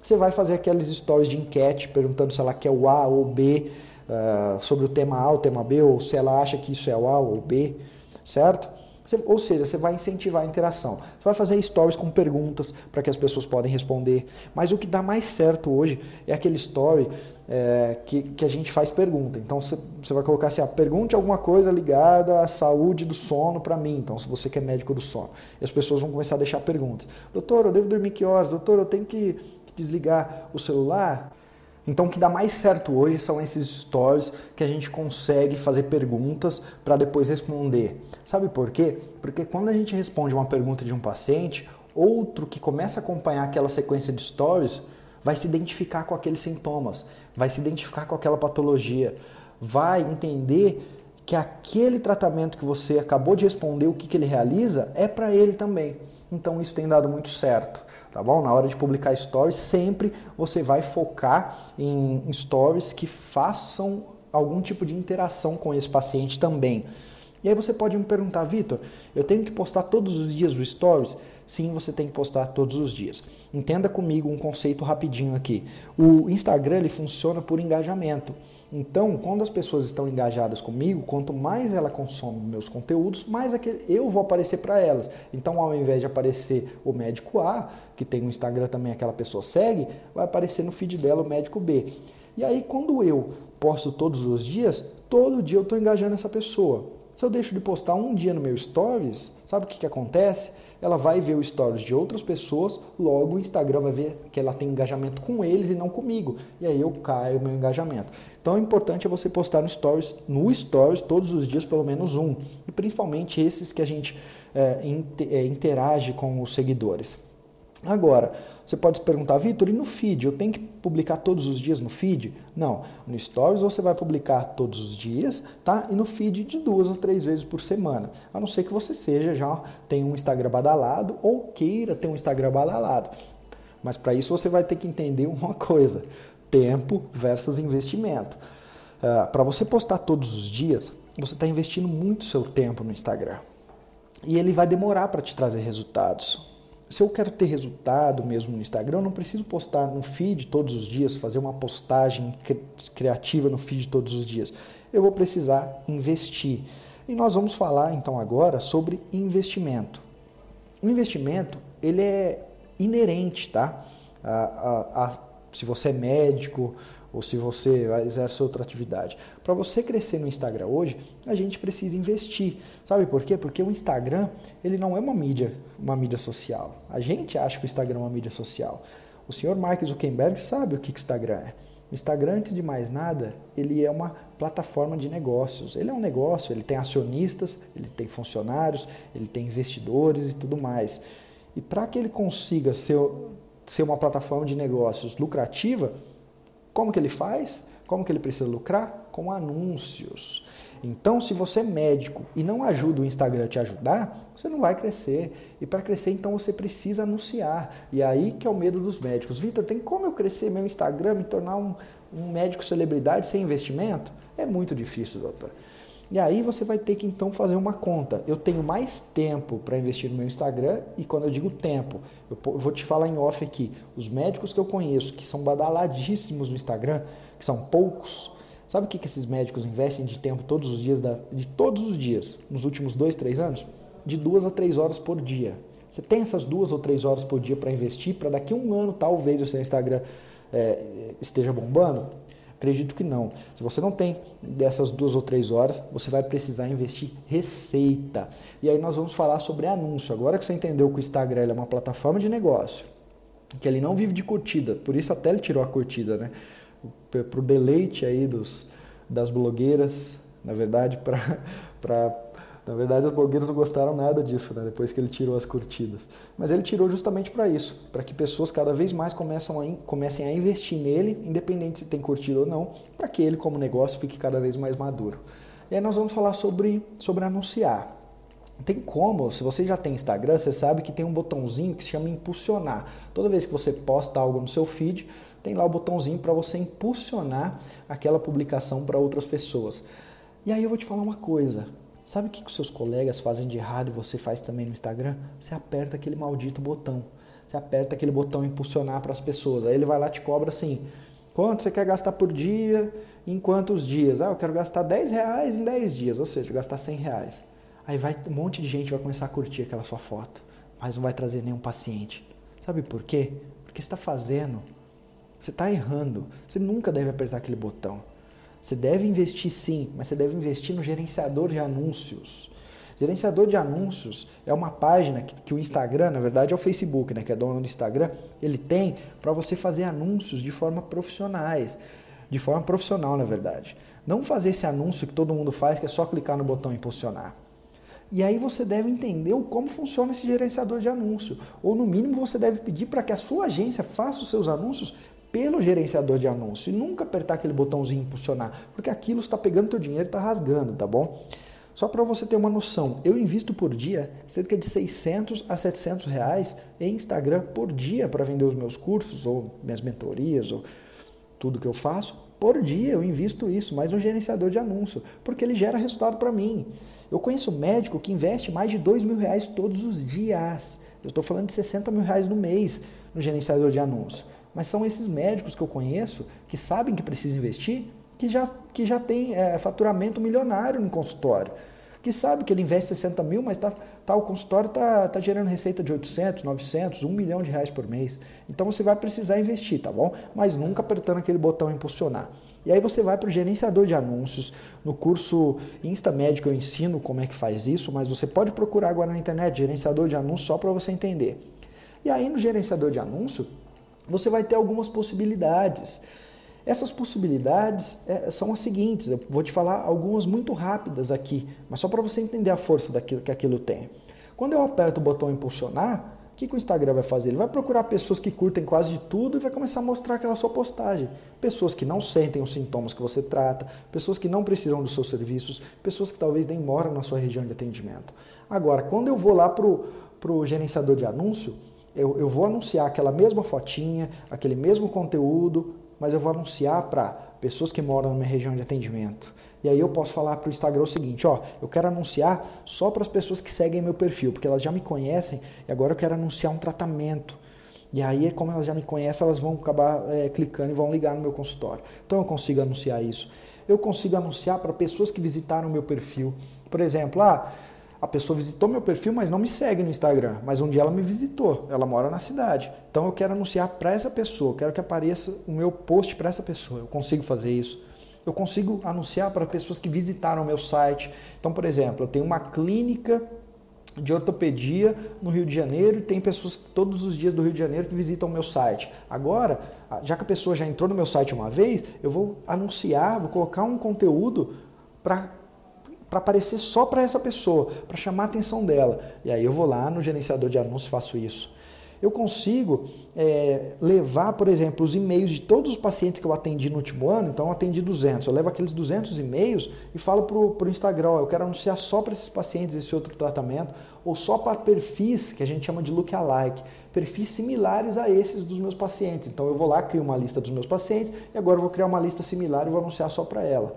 S1: Você vai fazer aqueles stories de enquete perguntando se ela quer o A ou o B, uh, sobre o tema A ou o tema B, ou se ela acha que isso é o A ou o B, certo? Você, ou seja, você vai incentivar a interação. Você vai fazer stories com perguntas para que as pessoas podem responder. Mas o que dá mais certo hoje é aquele story é, que, que a gente faz pergunta. Então você, você vai colocar assim: ah, pergunte alguma coisa ligada à saúde do sono para mim. Então, se você quer médico do sono. E as pessoas vão começar a deixar perguntas. Doutor, eu devo dormir que horas? Doutor, eu tenho que desligar o celular? Então, o que dá mais certo hoje são esses stories que a gente consegue fazer perguntas para depois responder. Sabe por quê? Porque quando a gente responde uma pergunta de um paciente, outro que começa a acompanhar aquela sequência de stories vai se identificar com aqueles sintomas, vai se identificar com aquela patologia, vai entender que aquele tratamento que você acabou de responder, o que, que ele realiza, é para ele também. Então isso tem dado muito certo, tá bom? Na hora de publicar stories, sempre você vai focar em stories que façam algum tipo de interação com esse paciente também. E aí você pode me perguntar, Vitor, eu tenho que postar todos os dias o stories? Sim, você tem que postar todos os dias. Entenda comigo um conceito rapidinho aqui. O Instagram ele funciona por engajamento. Então, quando as pessoas estão engajadas comigo, quanto mais ela consome meus conteúdos, mais eu vou aparecer para elas. Então, ao invés de aparecer o médico A, que tem no Instagram também aquela pessoa segue, vai aparecer no feed dela o médico B. E aí, quando eu posto todos os dias, todo dia eu estou engajando essa pessoa. Se eu deixo de postar um dia no meu stories, sabe o que, que acontece? Ela vai ver o stories de outras pessoas, logo o Instagram vai ver que ela tem engajamento com eles e não comigo. E aí eu caio meu engajamento. Então o importante é você postar no stories, no stories todos os dias pelo menos um. E principalmente esses que a gente é, interage com os seguidores. Agora, você pode se perguntar, Vitor, e no feed? Eu tenho que publicar todos os dias no feed? Não. No Stories você vai publicar todos os dias, tá? E no feed de duas a três vezes por semana. A não ser que você seja já tem um Instagram badalado ou queira ter um Instagram badalado. Mas para isso você vai ter que entender uma coisa: tempo versus investimento. Uh, ah, para você postar todos os dias, você está investindo muito seu tempo no Instagram. E ele vai demorar para te trazer resultados se eu quero ter resultado mesmo no Instagram, eu não preciso postar no feed todos os dias, fazer uma postagem criativa no feed todos os dias. Eu vou precisar investir. E nós vamos falar então agora sobre investimento. O investimento ele é inerente, tá? A, a, a, se você é médico, ou se você exerce outra atividade. Para você crescer no Instagram hoje, a gente precisa investir. Sabe por quê? Porque o Instagram, ele não é uma mídia, uma mídia social. A gente acha que o Instagram é uma mídia social. O senhor Mark Zuckerberg sabe o que o Instagram é. O Instagram, antes de mais nada, ele é uma plataforma de negócios. Ele é um negócio, ele tem acionistas, ele tem funcionários, ele tem investidores e tudo mais. E para que ele consiga ser, ser uma plataforma de negócios lucrativa, como que ele faz? Como que ele precisa lucrar? Com anúncios. Então, se você é médico e não ajuda o Instagram a te ajudar, você não vai crescer. E para crescer, então você precisa anunciar. E aí que é o medo dos médicos. Vitor, tem como eu crescer meu Instagram, me tornar um, um médico celebridade sem investimento? É muito difícil, doutor. E aí você vai ter que então fazer uma conta. Eu tenho mais tempo para investir no meu Instagram e quando eu digo tempo, eu vou te falar em off aqui. Os médicos que eu conheço que são badaladíssimos no Instagram, que são poucos, sabe o que, que esses médicos investem de tempo todos os dias, da, de todos os dias, nos últimos dois, três anos? De duas a três horas por dia. Você tem essas duas ou três horas por dia para investir para daqui a um ano talvez o seu Instagram é, esteja bombando? Acredito que não. Se você não tem dessas duas ou três horas, você vai precisar investir receita. E aí nós vamos falar sobre anúncio. Agora que você entendeu que o Instagram é uma plataforma de negócio, que ele não vive de curtida, por isso até ele tirou a curtida, né? Para o deleite aí dos, das blogueiras, na verdade, para na verdade, os blogueiros não gostaram nada disso, né? depois que ele tirou as curtidas. Mas ele tirou justamente para isso, para que pessoas cada vez mais começam a, comecem a investir nele, independente se tem curtida ou não, para que ele, como negócio, fique cada vez mais maduro. E aí nós vamos falar sobre, sobre anunciar. Tem como, se você já tem Instagram, você sabe que tem um botãozinho que se chama impulsionar. Toda vez que você posta algo no seu feed, tem lá o botãozinho para você impulsionar aquela publicação para outras pessoas. E aí eu vou te falar uma coisa, Sabe o que os seus colegas fazem de errado e você faz também no Instagram? Você aperta aquele maldito botão. Você aperta aquele botão impulsionar para as pessoas. Aí ele vai lá e te cobra assim: quanto você quer gastar por dia, em quantos dias? Ah, eu quero gastar 10 reais em 10 dias, ou seja, gastar 100 reais. Aí vai um monte de gente vai começar a curtir aquela sua foto, mas não vai trazer nenhum paciente. Sabe por quê? Porque está fazendo, você está errando. Você nunca deve apertar aquele botão. Você deve investir sim, mas você deve investir no gerenciador de anúncios. Gerenciador de anúncios é uma página que, que, o Instagram, na verdade é o Facebook, né, que é dono do Instagram, ele tem para você fazer anúncios de forma profissionais, de forma profissional, na verdade. Não fazer esse anúncio que todo mundo faz, que é só clicar no botão impulsionar. E aí você deve entender como funciona esse gerenciador de anúncio. Ou no mínimo você deve pedir para que a sua agência faça os seus anúncios pelo gerenciador de anúncio e nunca apertar aquele botãozinho impulsionar, porque aquilo está pegando teu dinheiro e está rasgando, tá bom? Só para você ter uma noção, eu invisto por dia cerca de 600 a 700 reais em Instagram por dia para vender os meus cursos ou minhas mentorias ou tudo que eu faço. Por dia eu invisto isso, mais um gerenciador de anúncio, porque ele gera resultado para mim. Eu conheço médico que investe mais de 2 mil reais todos os dias. Eu estou falando de 60 mil reais no mês no gerenciador de anúncio. Mas são esses médicos que eu conheço que sabem que precisam investir que já, que já tem é, faturamento milionário no consultório. Que sabe que ele investe 60 mil, mas tá, tá, o consultório está tá gerando receita de 800, 900, 1 milhão de reais por mês. Então você vai precisar investir, tá bom? Mas nunca apertando aquele botão impulsionar. E aí você vai para o gerenciador de anúncios. No curso Instamédico eu ensino como é que faz isso, mas você pode procurar agora na internet gerenciador de anúncios só para você entender. E aí no gerenciador de anúncio, você vai ter algumas possibilidades. Essas possibilidades é, são as seguintes, eu vou te falar algumas muito rápidas aqui, mas só para você entender a força daquilo que aquilo tem. Quando eu aperto o botão impulsionar, o que, que o Instagram vai fazer? Ele vai procurar pessoas que curtem quase de tudo e vai começar a mostrar aquela sua postagem. Pessoas que não sentem os sintomas que você trata, pessoas que não precisam dos seus serviços, pessoas que talvez nem moram na sua região de atendimento. Agora, quando eu vou lá para o gerenciador de anúncio, eu, eu vou anunciar aquela mesma fotinha, aquele mesmo conteúdo, mas eu vou anunciar para pessoas que moram na minha região de atendimento. E aí eu posso falar para o Instagram o seguinte, ó, eu quero anunciar só para as pessoas que seguem meu perfil, porque elas já me conhecem e agora eu quero anunciar um tratamento. E aí, como elas já me conhecem, elas vão acabar é, clicando e vão ligar no meu consultório. Então eu consigo anunciar isso. Eu consigo anunciar para pessoas que visitaram meu perfil. Por exemplo, ah, a pessoa visitou meu perfil, mas não me segue no Instagram. Mas um dia ela me visitou, ela mora na cidade. Então eu quero anunciar para essa pessoa, quero que apareça o meu post para essa pessoa. Eu consigo fazer isso. Eu consigo anunciar para pessoas que visitaram o meu site. Então, por exemplo, eu tenho uma clínica de ortopedia no Rio de Janeiro e tem pessoas todos os dias do Rio de Janeiro que visitam o meu site. Agora, já que a pessoa já entrou no meu site uma vez, eu vou anunciar, vou colocar um conteúdo para para aparecer só para essa pessoa, para chamar a atenção dela. E aí eu vou lá no gerenciador de anúncios faço isso. Eu consigo é, levar, por exemplo, os e-mails de todos os pacientes que eu atendi no último ano, então eu atendi 200, eu levo aqueles 200 e-mails e falo para o Instagram, ó, eu quero anunciar só para esses pacientes esse outro tratamento, ou só para perfis que a gente chama de look-alike, perfis similares a esses dos meus pacientes. Então eu vou lá, crio uma lista dos meus pacientes e agora eu vou criar uma lista similar e vou anunciar só para ela.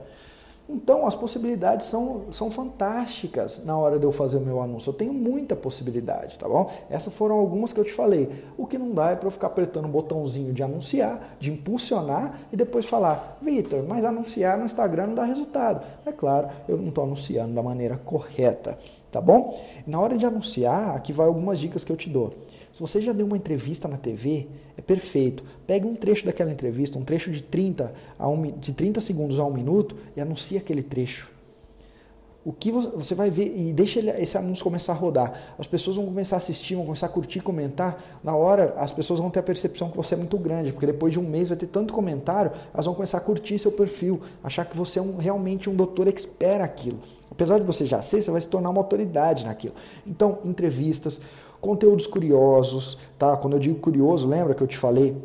S1: Então, as possibilidades são, são fantásticas na hora de eu fazer o meu anúncio. Eu tenho muita possibilidade, tá bom? Essas foram algumas que eu te falei. O que não dá é para eu ficar apertando o botãozinho de anunciar, de impulsionar e depois falar, Vitor, mas anunciar no Instagram não dá resultado. É claro, eu não estou anunciando da maneira correta, tá bom? Na hora de anunciar, aqui vai algumas dicas que eu te dou. Se você já deu uma entrevista na TV, é perfeito. Pega um trecho daquela entrevista, um trecho de 30, a um, de 30 segundos a um minuto e anuncia aquele trecho. O que você vai ver e deixa esse anúncio começar a rodar. As pessoas vão começar a assistir, vão começar a curtir, comentar. Na hora, as pessoas vão ter a percepção que você é muito grande, porque depois de um mês vai ter tanto comentário, elas vão começar a curtir seu perfil, achar que você é um, realmente um doutor expert aquilo. Apesar de você já ser, você vai se tornar uma autoridade naquilo. Então, entrevistas, Conteúdos curiosos, tá? Quando eu digo curioso, lembra que eu te falei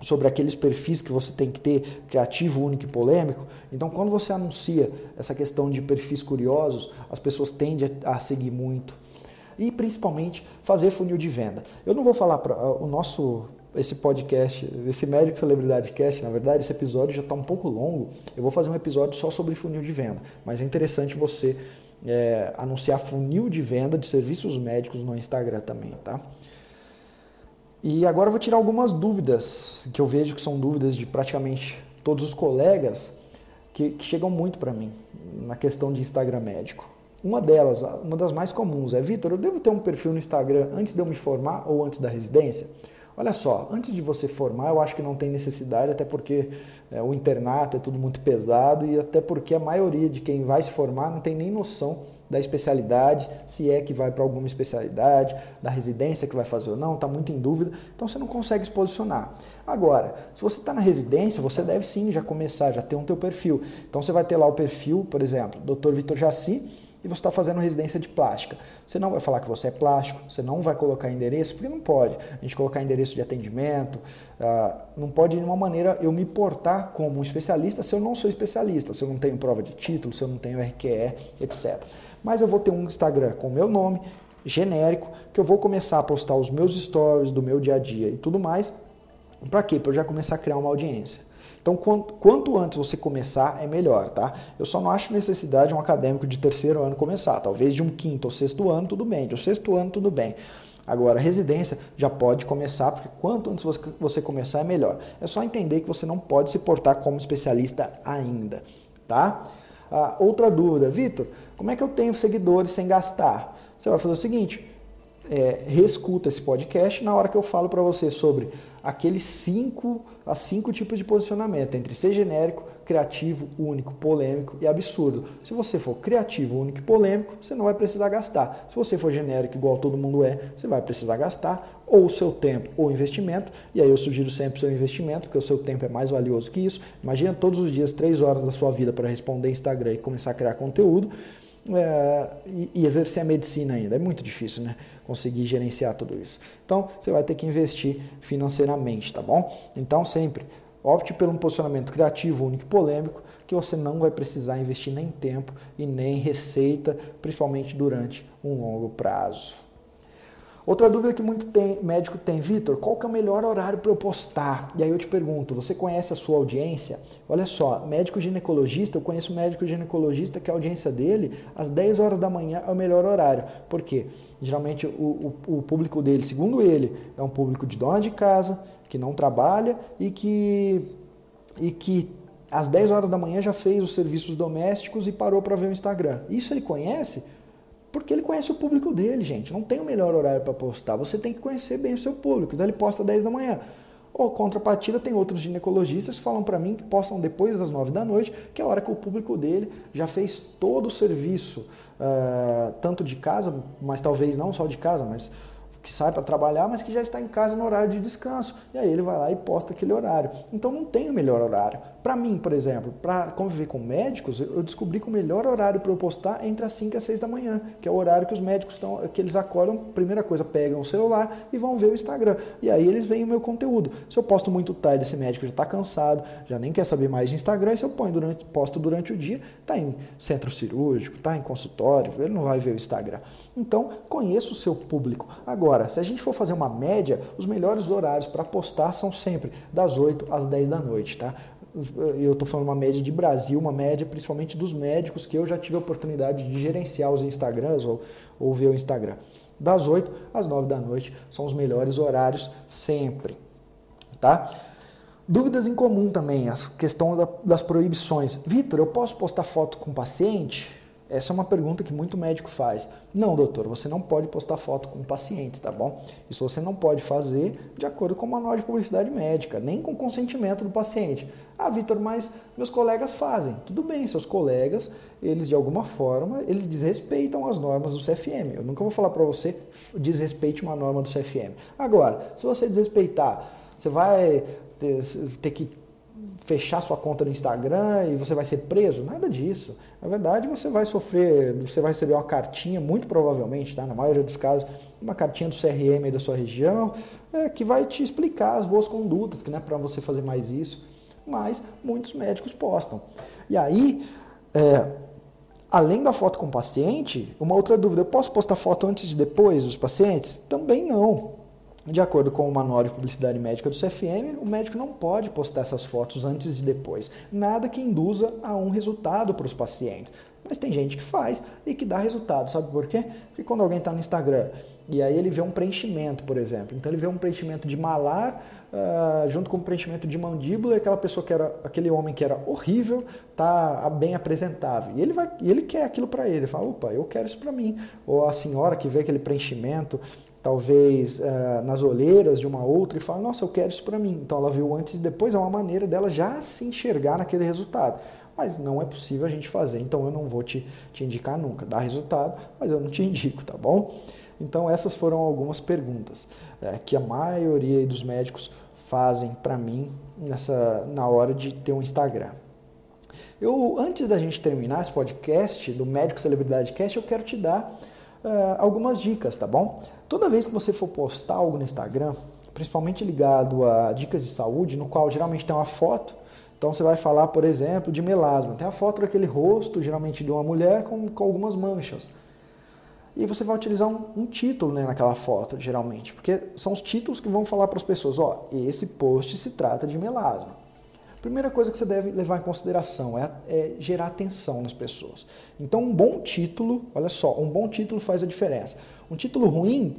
S1: sobre aqueles perfis que você tem que ter, criativo, único e polêmico. Então, quando você anuncia essa questão de perfis curiosos, as pessoas tendem a seguir muito. E principalmente fazer funil de venda. Eu não vou falar para o nosso esse podcast, esse Médico Celebridade Cast, na verdade, esse episódio já está um pouco longo. Eu vou fazer um episódio só sobre funil de venda, mas é interessante você é, anunciar funil de venda de serviços médicos no Instagram também, tá? E agora eu vou tirar algumas dúvidas, que eu vejo que são dúvidas de praticamente todos os colegas que, que chegam muito para mim na questão de Instagram médico. Uma delas, uma das mais comuns, é: Vitor, eu devo ter um perfil no Instagram antes de eu me formar ou antes da residência? Olha só, antes de você formar, eu acho que não tem necessidade, até porque é, o internato é tudo muito pesado e até porque a maioria de quem vai se formar não tem nem noção da especialidade, se é que vai para alguma especialidade, da residência que vai fazer ou não, está muito em dúvida, então você não consegue se posicionar. Agora, se você está na residência, você deve sim já começar, já ter um teu perfil. Então você vai ter lá o perfil, por exemplo, Dr. Vitor Jaci, e você está fazendo residência de plástica. Você não vai falar que você é plástico, você não vai colocar endereço, porque não pode. A gente colocar endereço de atendimento, uh, não pode de nenhuma maneira eu me portar como um especialista se eu não sou especialista, se eu não tenho prova de título, se eu não tenho RQE, etc. Mas eu vou ter um Instagram com o meu nome, genérico, que eu vou começar a postar os meus stories do meu dia a dia e tudo mais. Para quê? Para eu já começar a criar uma audiência. Então, quanto, antes você começar, é melhor, tá? Eu só não acho necessidade de um acadêmico de terceiro ano começar. Talvez de um quinto ou sexto ano, tudo bem. De um sexto ano, tudo bem. Agora, residência já pode começar, porque quanto antes você começar, é melhor. É só entender que você não pode se portar como especialista ainda, tá? Ah, outra dúvida, Vitor, como é que eu tenho seguidores sem gastar? Você vai fazer o seguinte, é, reescuta esse podcast na hora que eu falo para você sobre aqueles cinco, as cinco tipos de posicionamento entre ser genérico, criativo, único, polêmico e absurdo. Se você for criativo, único e polêmico, você não vai precisar gastar. Se você for genérico, igual todo mundo é, você vai precisar gastar ou o seu tempo ou investimento. E aí eu sugiro sempre o seu investimento, porque o seu tempo é mais valioso que isso. Imagina todos os dias, três horas da sua vida para responder Instagram e começar a criar conteúdo. É, e, e, exercer a medicina ainda. É muito difícil, né? Conseguir gerenciar tudo isso. Então, você vai ter que investir financeiramente, tá bom? Então, sempre opte por um posicionamento criativo, único e polêmico, que você não vai precisar investir nem tempo e nem receita, principalmente durante um longo prazo. Outra dúvida que muito tem, médico tem, Vitor, qual que é o melhor horário para eu postar? E aí eu te pergunto, você conhece a sua audiência? Olha só, médico ginecologista, eu conheço médico ginecologista que a audiência dele, às 10 horas da manhã, é o melhor horário. Por quê? Geralmente o, o, o público dele, segundo ele, é um público de dona de casa, que não trabalha e que, e que às 10 horas da manhã já fez os serviços domésticos e parou para ver o Instagram. Isso ele conhece? Porque ele conhece o público dele, gente. Não tem o melhor horário para postar. Você tem que conhecer bem o seu público. Então ele posta 10 da manhã. Ou contrapartida, tem outros ginecologistas que falam para mim que postam depois das 9 da noite, que é a hora que o público dele já fez todo o serviço, uh, tanto de casa, mas talvez não só de casa, mas que sai para trabalhar, mas que já está em casa no horário de descanso. E aí ele vai lá e posta aquele horário. Então não tem o melhor horário. Para mim, por exemplo, para conviver com médicos, eu descobri que o melhor horário para eu postar é entre as 5 e as 6 da manhã, que é o horário que os médicos estão, que eles acordam, primeira coisa, pegam o celular e vão ver o Instagram. E aí eles veem o meu conteúdo. Se eu posto muito tarde, esse médico já está cansado, já nem quer saber mais de Instagram, e se eu ponho durante, posto durante o dia, está em centro cirúrgico, está em consultório, ele não vai ver o Instagram. Então, conheça o seu público. Agora, se a gente for fazer uma média, os melhores horários para postar são sempre das 8 às 10 da noite, tá? Eu estou falando uma média de Brasil, uma média principalmente dos médicos que eu já tive a oportunidade de gerenciar os Instagrams ou, ou ver o Instagram. Das 8 às 9 da noite são os melhores horários sempre. Tá? Dúvidas em comum também, a questão das proibições. Vitor, eu posso postar foto com paciente? Essa é uma pergunta que muito médico faz. Não, doutor, você não pode postar foto com pacientes, tá bom? Isso você não pode fazer de acordo com o manual de publicidade médica, nem com consentimento do paciente. Ah, Vitor, mas meus colegas fazem. Tudo bem, seus colegas, eles de alguma forma, eles desrespeitam as normas do CFM. Eu nunca vou falar para você desrespeite uma norma do CFM. Agora, se você desrespeitar, você vai ter, ter que fechar sua conta no Instagram e você vai ser preso. Nada disso. Na verdade, você vai sofrer, você vai receber uma cartinha, muito provavelmente, tá? na maioria dos casos, uma cartinha do CRM da sua região, é, que vai te explicar as boas condutas, que não é para você fazer mais isso. Mas muitos médicos postam. E aí, é, além da foto com o paciente, uma outra dúvida: eu posso postar foto antes e depois dos pacientes? Também não. De acordo com o Manual de Publicidade Médica do CFM, o médico não pode postar essas fotos antes e depois. Nada que induza a um resultado para os pacientes. Mas tem gente que faz e que dá resultado, sabe por quê? Porque quando alguém está no Instagram e aí ele vê um preenchimento, por exemplo, então ele vê um preenchimento de malar uh, junto com um preenchimento de mandíbula e aquela pessoa que era, aquele homem que era horrível, tá bem apresentável. E ele, vai, e ele quer aquilo para ele, ele fala, opa, eu quero isso para mim. Ou a senhora que vê aquele preenchimento talvez uh, nas olheiras de uma outra e fala, nossa, eu quero isso para mim. Então ela viu antes e depois, é uma maneira dela já se enxergar naquele resultado. Mas não é possível a gente fazer, então eu não vou te, te indicar nunca. Dá resultado, mas eu não te indico, tá bom? Então essas foram algumas perguntas é, que a maioria dos médicos fazem para mim nessa, na hora de ter um Instagram. Eu, antes da gente terminar esse podcast do Médico Celebridade Cast, eu quero te dar uh, algumas dicas, tá bom? Toda vez que você for postar algo no Instagram, principalmente ligado a dicas de saúde, no qual geralmente tem uma foto, então você vai falar, por exemplo, de melasma. Tem a foto daquele rosto, geralmente de uma mulher, com, com algumas manchas. E você vai utilizar um, um título né, naquela foto, geralmente, porque são os títulos que vão falar para as pessoas: ó, esse post se trata de melasma. Primeira coisa que você deve levar em consideração é, é, gerar atenção nas pessoas. Então, um bom título, olha só, um bom título faz a diferença. Um título ruim,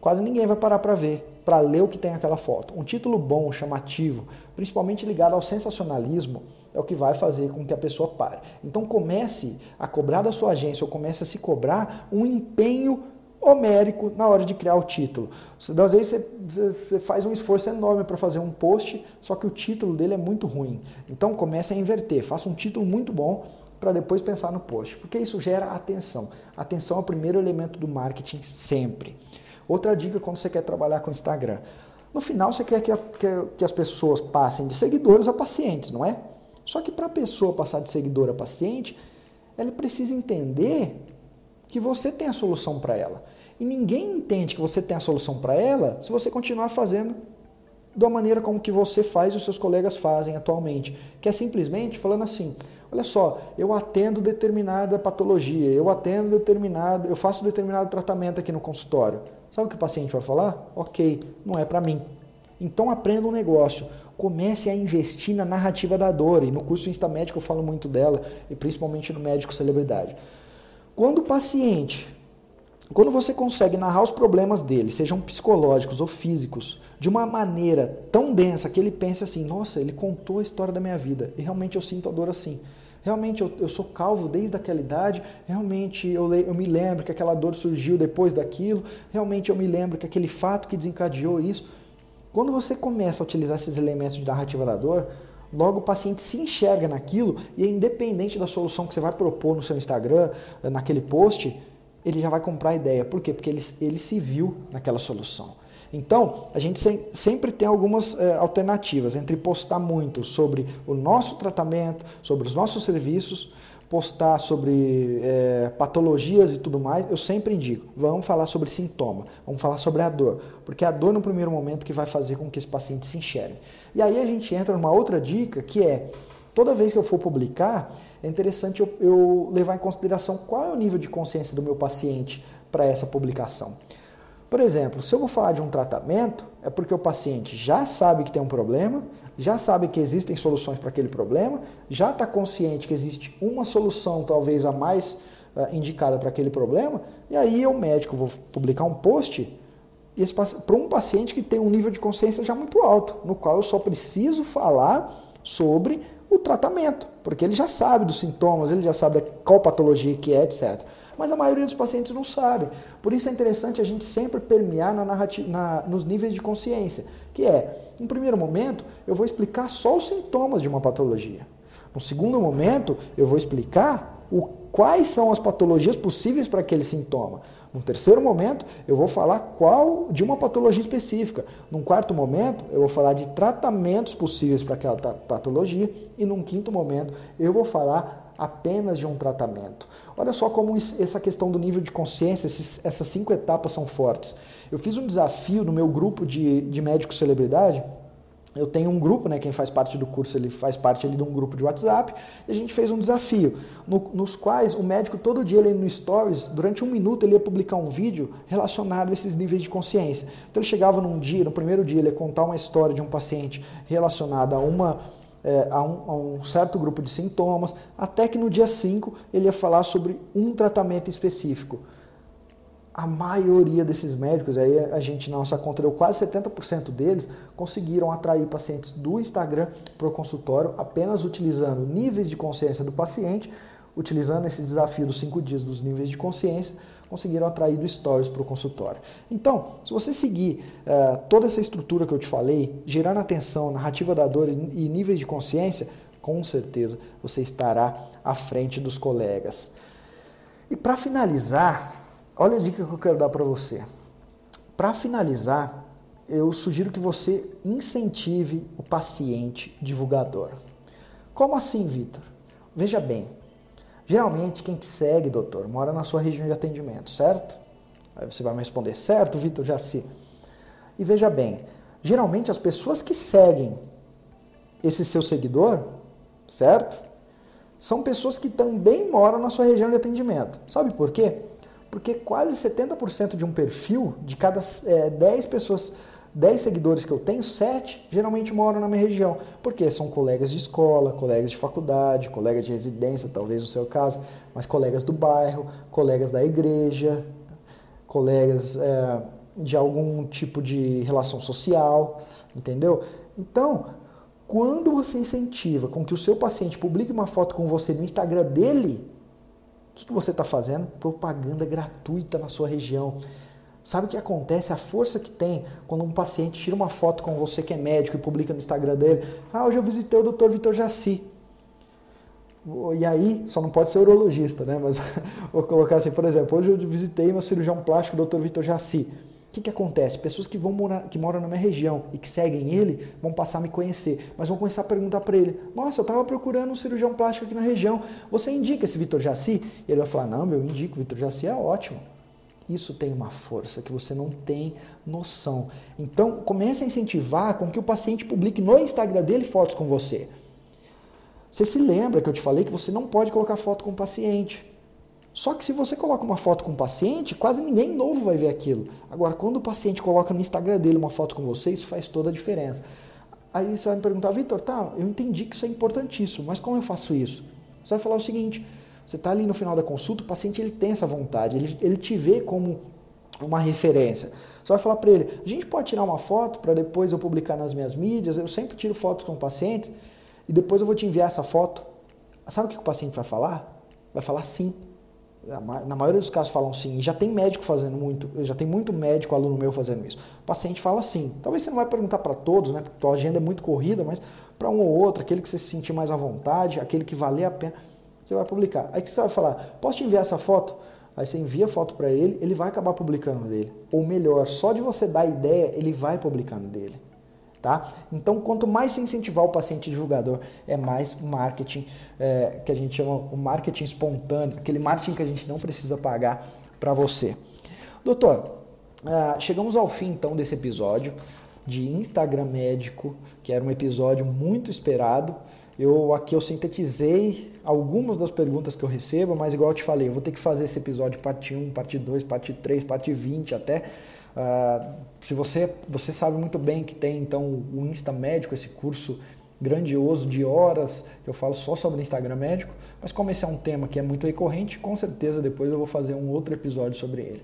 S1: quase ninguém vai parar para ver, para ler o que tem aquela foto. Um título bom, chamativo, principalmente ligado ao sensacionalismo, é o que vai fazer com que a pessoa pare. Então, comece a cobrar da sua agência ou comece a se cobrar um empenho homérico na hora de criar o título. Às vezes você, você faz um esforço enorme para fazer um post, só que o título dele é muito ruim. Então comece a inverter, faça um título muito bom para depois pensar no post, porque isso gera atenção. Atenção é o primeiro elemento do marketing sempre. Outra dica quando você quer trabalhar com Instagram. No final você quer que, a, que, que as pessoas passem de seguidores a pacientes, não é? Só que para a pessoa passar de seguidor a paciente, ela precisa entender que você tem a solução para ela. E ninguém entende que você tem a solução para ela se você continuar fazendo da maneira como que você faz e os seus colegas fazem atualmente, que é simplesmente falando assim: olha só, eu atendo determinada patologia, eu atendo determinado, eu faço determinado tratamento aqui no consultório. Sabe o que o paciente vai falar? Ok, não é para mim. Então aprenda um negócio. Comece a investir na narrativa da dor. E no curso Insta Médico eu falo muito dela, e principalmente no Médico Celebridade. Quando o paciente, quando você consegue narrar os problemas dele, sejam psicológicos ou físicos, de uma maneira tão densa que ele pense assim: nossa, ele contou a história da minha vida e realmente eu sinto a dor assim. Realmente eu, eu sou calvo desde aquela idade, realmente eu, eu me lembro que aquela dor surgiu depois daquilo, realmente eu me lembro que aquele fato que desencadeou isso. Quando você começa a utilizar esses elementos de narrativa da dor, Logo, o paciente se enxerga naquilo e, é independente da solução que você vai propor no seu Instagram, eh, naquele post, ele já vai comprar a ideia. Por quê? Porque ele, ele se viu naquela solução. Então, a gente sempre tem algumas é, alternativas entre postar muito sobre o nosso tratamento, sobre os nossos serviços, postar sobre é, patologias e tudo mais, eu sempre indico, vamos falar sobre sintoma, vamos falar sobre a dor, porque é a dor no primeiro momento que vai fazer com que esse paciente se enxergue. E aí a gente entra numa outra dica que é, toda vez que eu for publicar, é interessante eu, eu levar em consideração qual é o nível de consciência do meu paciente para essa publicação. Por exemplo, se eu vou falar de um tratamento, é porque o paciente já sabe que tem um problema, já sabe que existem soluções para aquele problema, já está consciente que existe uma solução, talvez a mais uh, indicada para aquele problema, e aí eu, médico, vou publicar um post para um paciente que tem um nível de consciência já muito alto, no qual eu só preciso falar sobre o tratamento, porque ele já sabe dos sintomas, ele já sabe qual patologia que é, etc. Mas a maioria dos pacientes não sabe. Por isso é interessante a gente sempre permear na narrativa, na, nos níveis de consciência que é, em primeiro momento, eu vou explicar só os sintomas de uma patologia. No segundo momento, eu vou explicar o, quais são as patologias possíveis para aquele sintoma. No terceiro momento, eu vou falar qual de uma patologia específica. Num quarto momento, eu vou falar de tratamentos possíveis para aquela patologia. E num quinto momento, eu vou falar apenas de um tratamento. Olha só como isso, essa questão do nível de consciência, esses, essas cinco etapas são fortes. Eu fiz um desafio no meu grupo de, de médico celebridade. Eu tenho um grupo, né? Quem faz parte do curso, ele faz parte ali de um grupo de WhatsApp. E a gente fez um desafio, no, nos quais o médico todo dia ele no Stories, durante um minuto ele ia publicar um vídeo relacionado a esses níveis de consciência. Então ele chegava num dia, no primeiro dia, ele ia contar uma história de um paciente relacionada a uma é, a, um, a, um, certo grupo de sintomas, até que no dia 5 ele ia falar sobre um tratamento específico. A maioria desses médicos, aí a gente na nossa conta deu quase 70% deles, conseguiram atrair pacientes do Instagram para o consultório apenas utilizando níveis de consciência do paciente, utilizando esse desafio dos 5 dias dos níveis de consciência, conseguiram atrair do Stories para o consultório. Então, se você seguir uh, toda essa estrutura que eu te falei, gerando atenção, narrativa da dor e, e níveis de consciência, com certeza você estará à frente dos colegas. E para finalizar, olha a dica que eu quero dar para você. Para finalizar, eu sugiro que você incentive o paciente divulgador. Como assim, Vitor? Veja bem, Geralmente, quem te segue, doutor, mora na sua região de atendimento, certo? Aí você vai me responder, certo, Vitor Jaci? E veja bem, geralmente as pessoas que seguem esse seu seguidor, certo? São pessoas que também moram na sua região de atendimento. Sabe por quê? Porque quase 70% de um perfil, de cada é, 10 pessoas 10 seguidores que eu tenho, 7 geralmente moram na minha região. Porque são colegas de escola, colegas de faculdade, colegas de residência, talvez no seu caso, mas colegas do bairro, colegas da igreja, colegas é, de algum tipo de relação social, entendeu? Então, quando você incentiva com que o seu paciente publique uma foto com você no Instagram dele, o que, que você está fazendo? Propaganda gratuita na sua região. Sabe o que acontece? A força que tem quando um paciente tira uma foto com você que é médico e publica no Instagram dele. Ah, hoje eu visitei o Dr. Vitor Jaci. E aí, só não pode ser urologista, né? Mas vou colocar assim, por exemplo, hoje eu visitei meu cirurgião plástico, Dr. Vitor Jaci. O que, que acontece? Pessoas que vão morar, que moram na minha região e que seguem ele vão passar a me conhecer, mas vão começar a perguntar para ele: Nossa, eu estava procurando um cirurgião plástico aqui na região. Você indica esse Vitor Jaci? E ele vai falar: Não, eu indico, Vitor Jaci é ótimo. Isso tem uma força que você não tem noção. Então, comece a incentivar com que o paciente publique no Instagram dele fotos com você. Você se lembra que eu te falei que você não pode colocar foto com o paciente. Só que se você coloca uma foto com o paciente, quase ninguém novo vai ver aquilo. Agora, quando o paciente coloca no Instagram dele uma foto com você, isso faz toda a diferença. Aí você vai me perguntar, Vitor, tá, eu entendi que isso é importantíssimo, mas como eu faço isso? Você vai falar o seguinte, você está ali no final da consulta, o paciente ele tem essa vontade, ele, ele te vê como uma referência. Você vai falar para ele: a gente pode tirar uma foto para depois eu publicar nas minhas mídias. Eu sempre tiro fotos com pacientes e depois eu vou te enviar essa foto. Sabe o que o paciente vai falar? Vai falar sim. Na maioria dos casos falam sim. Já tem médico fazendo muito, já tem muito médico, aluno meu fazendo isso. O paciente fala sim. Talvez você não vai perguntar para todos, né? Porque a agenda é muito corrida, mas para um ou outro, aquele que você se sentir mais à vontade, aquele que valer a pena você vai publicar. Aí que você vai falar, posso te enviar essa foto? Aí você envia a foto para ele, ele vai acabar publicando dele. Ou melhor, só de você dar ideia, ele vai publicando dele. Tá? Então, quanto mais se incentivar o paciente divulgador, é mais marketing, é, que a gente chama o marketing espontâneo, aquele marketing que a gente não precisa pagar para você. Doutor, uh, chegamos ao fim então desse episódio de Instagram médico, que era um episódio muito esperado. Eu aqui eu sintetizei algumas das perguntas que eu recebo, mas igual eu te falei, eu vou ter que fazer esse episódio parte 1, parte 2, parte 3, parte 20 até. Uh, se você, você sabe muito bem que tem então o Insta Médico, esse curso grandioso de horas, que eu falo só sobre Instagram médico, mas como esse é um tema que é muito recorrente, com certeza depois eu vou fazer um outro episódio sobre ele.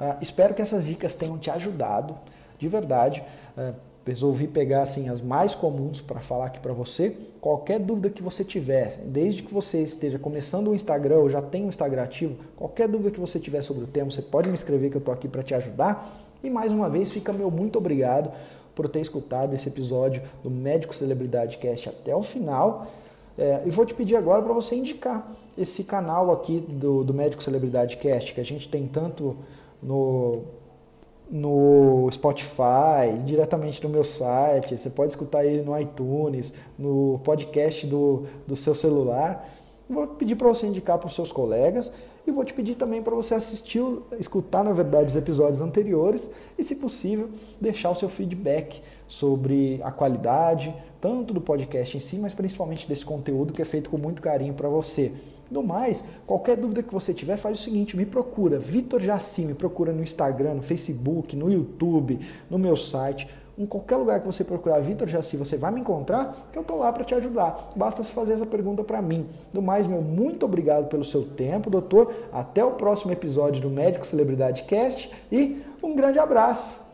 S1: Uh, espero que essas dicas tenham te ajudado, de verdade. Uh, resolvi pegar assim as mais comuns para falar aqui para você. Qualquer dúvida que você tiver, desde que você esteja começando o Instagram ou já tem um Instagram ativo, qualquer dúvida que você tiver sobre o tema, você pode me escrever que eu estou aqui para te ajudar. E mais uma vez, fica meu muito obrigado por ter escutado esse episódio do Médico Celebridade Cast até o final. É, e vou te pedir agora para você indicar esse canal aqui do, do Médico Celebridade Cast, que a gente tem tanto no no Spotify, diretamente no meu site, você pode escutar ele no iTunes, no podcast do, do seu celular. Vou pedir para você indicar para os seus colegas e vou te pedir também para você assistir, escutar na verdade os episódios anteriores e, se possível, deixar o seu feedback sobre a qualidade, tanto do podcast em si, mas principalmente desse conteúdo que é feito com muito carinho para você. No mais, qualquer dúvida que você tiver, faz o seguinte, me procura, Vitor Jaci, me procura no Instagram, no Facebook, no YouTube, no meu site. em qualquer lugar que você procurar Vitor Jaci, você vai me encontrar, que eu tô lá para te ajudar. Basta se fazer essa pergunta para mim. Do mais, meu muito obrigado pelo seu tempo, doutor. Até o próximo episódio do Médico Celebridade Cast e um grande abraço.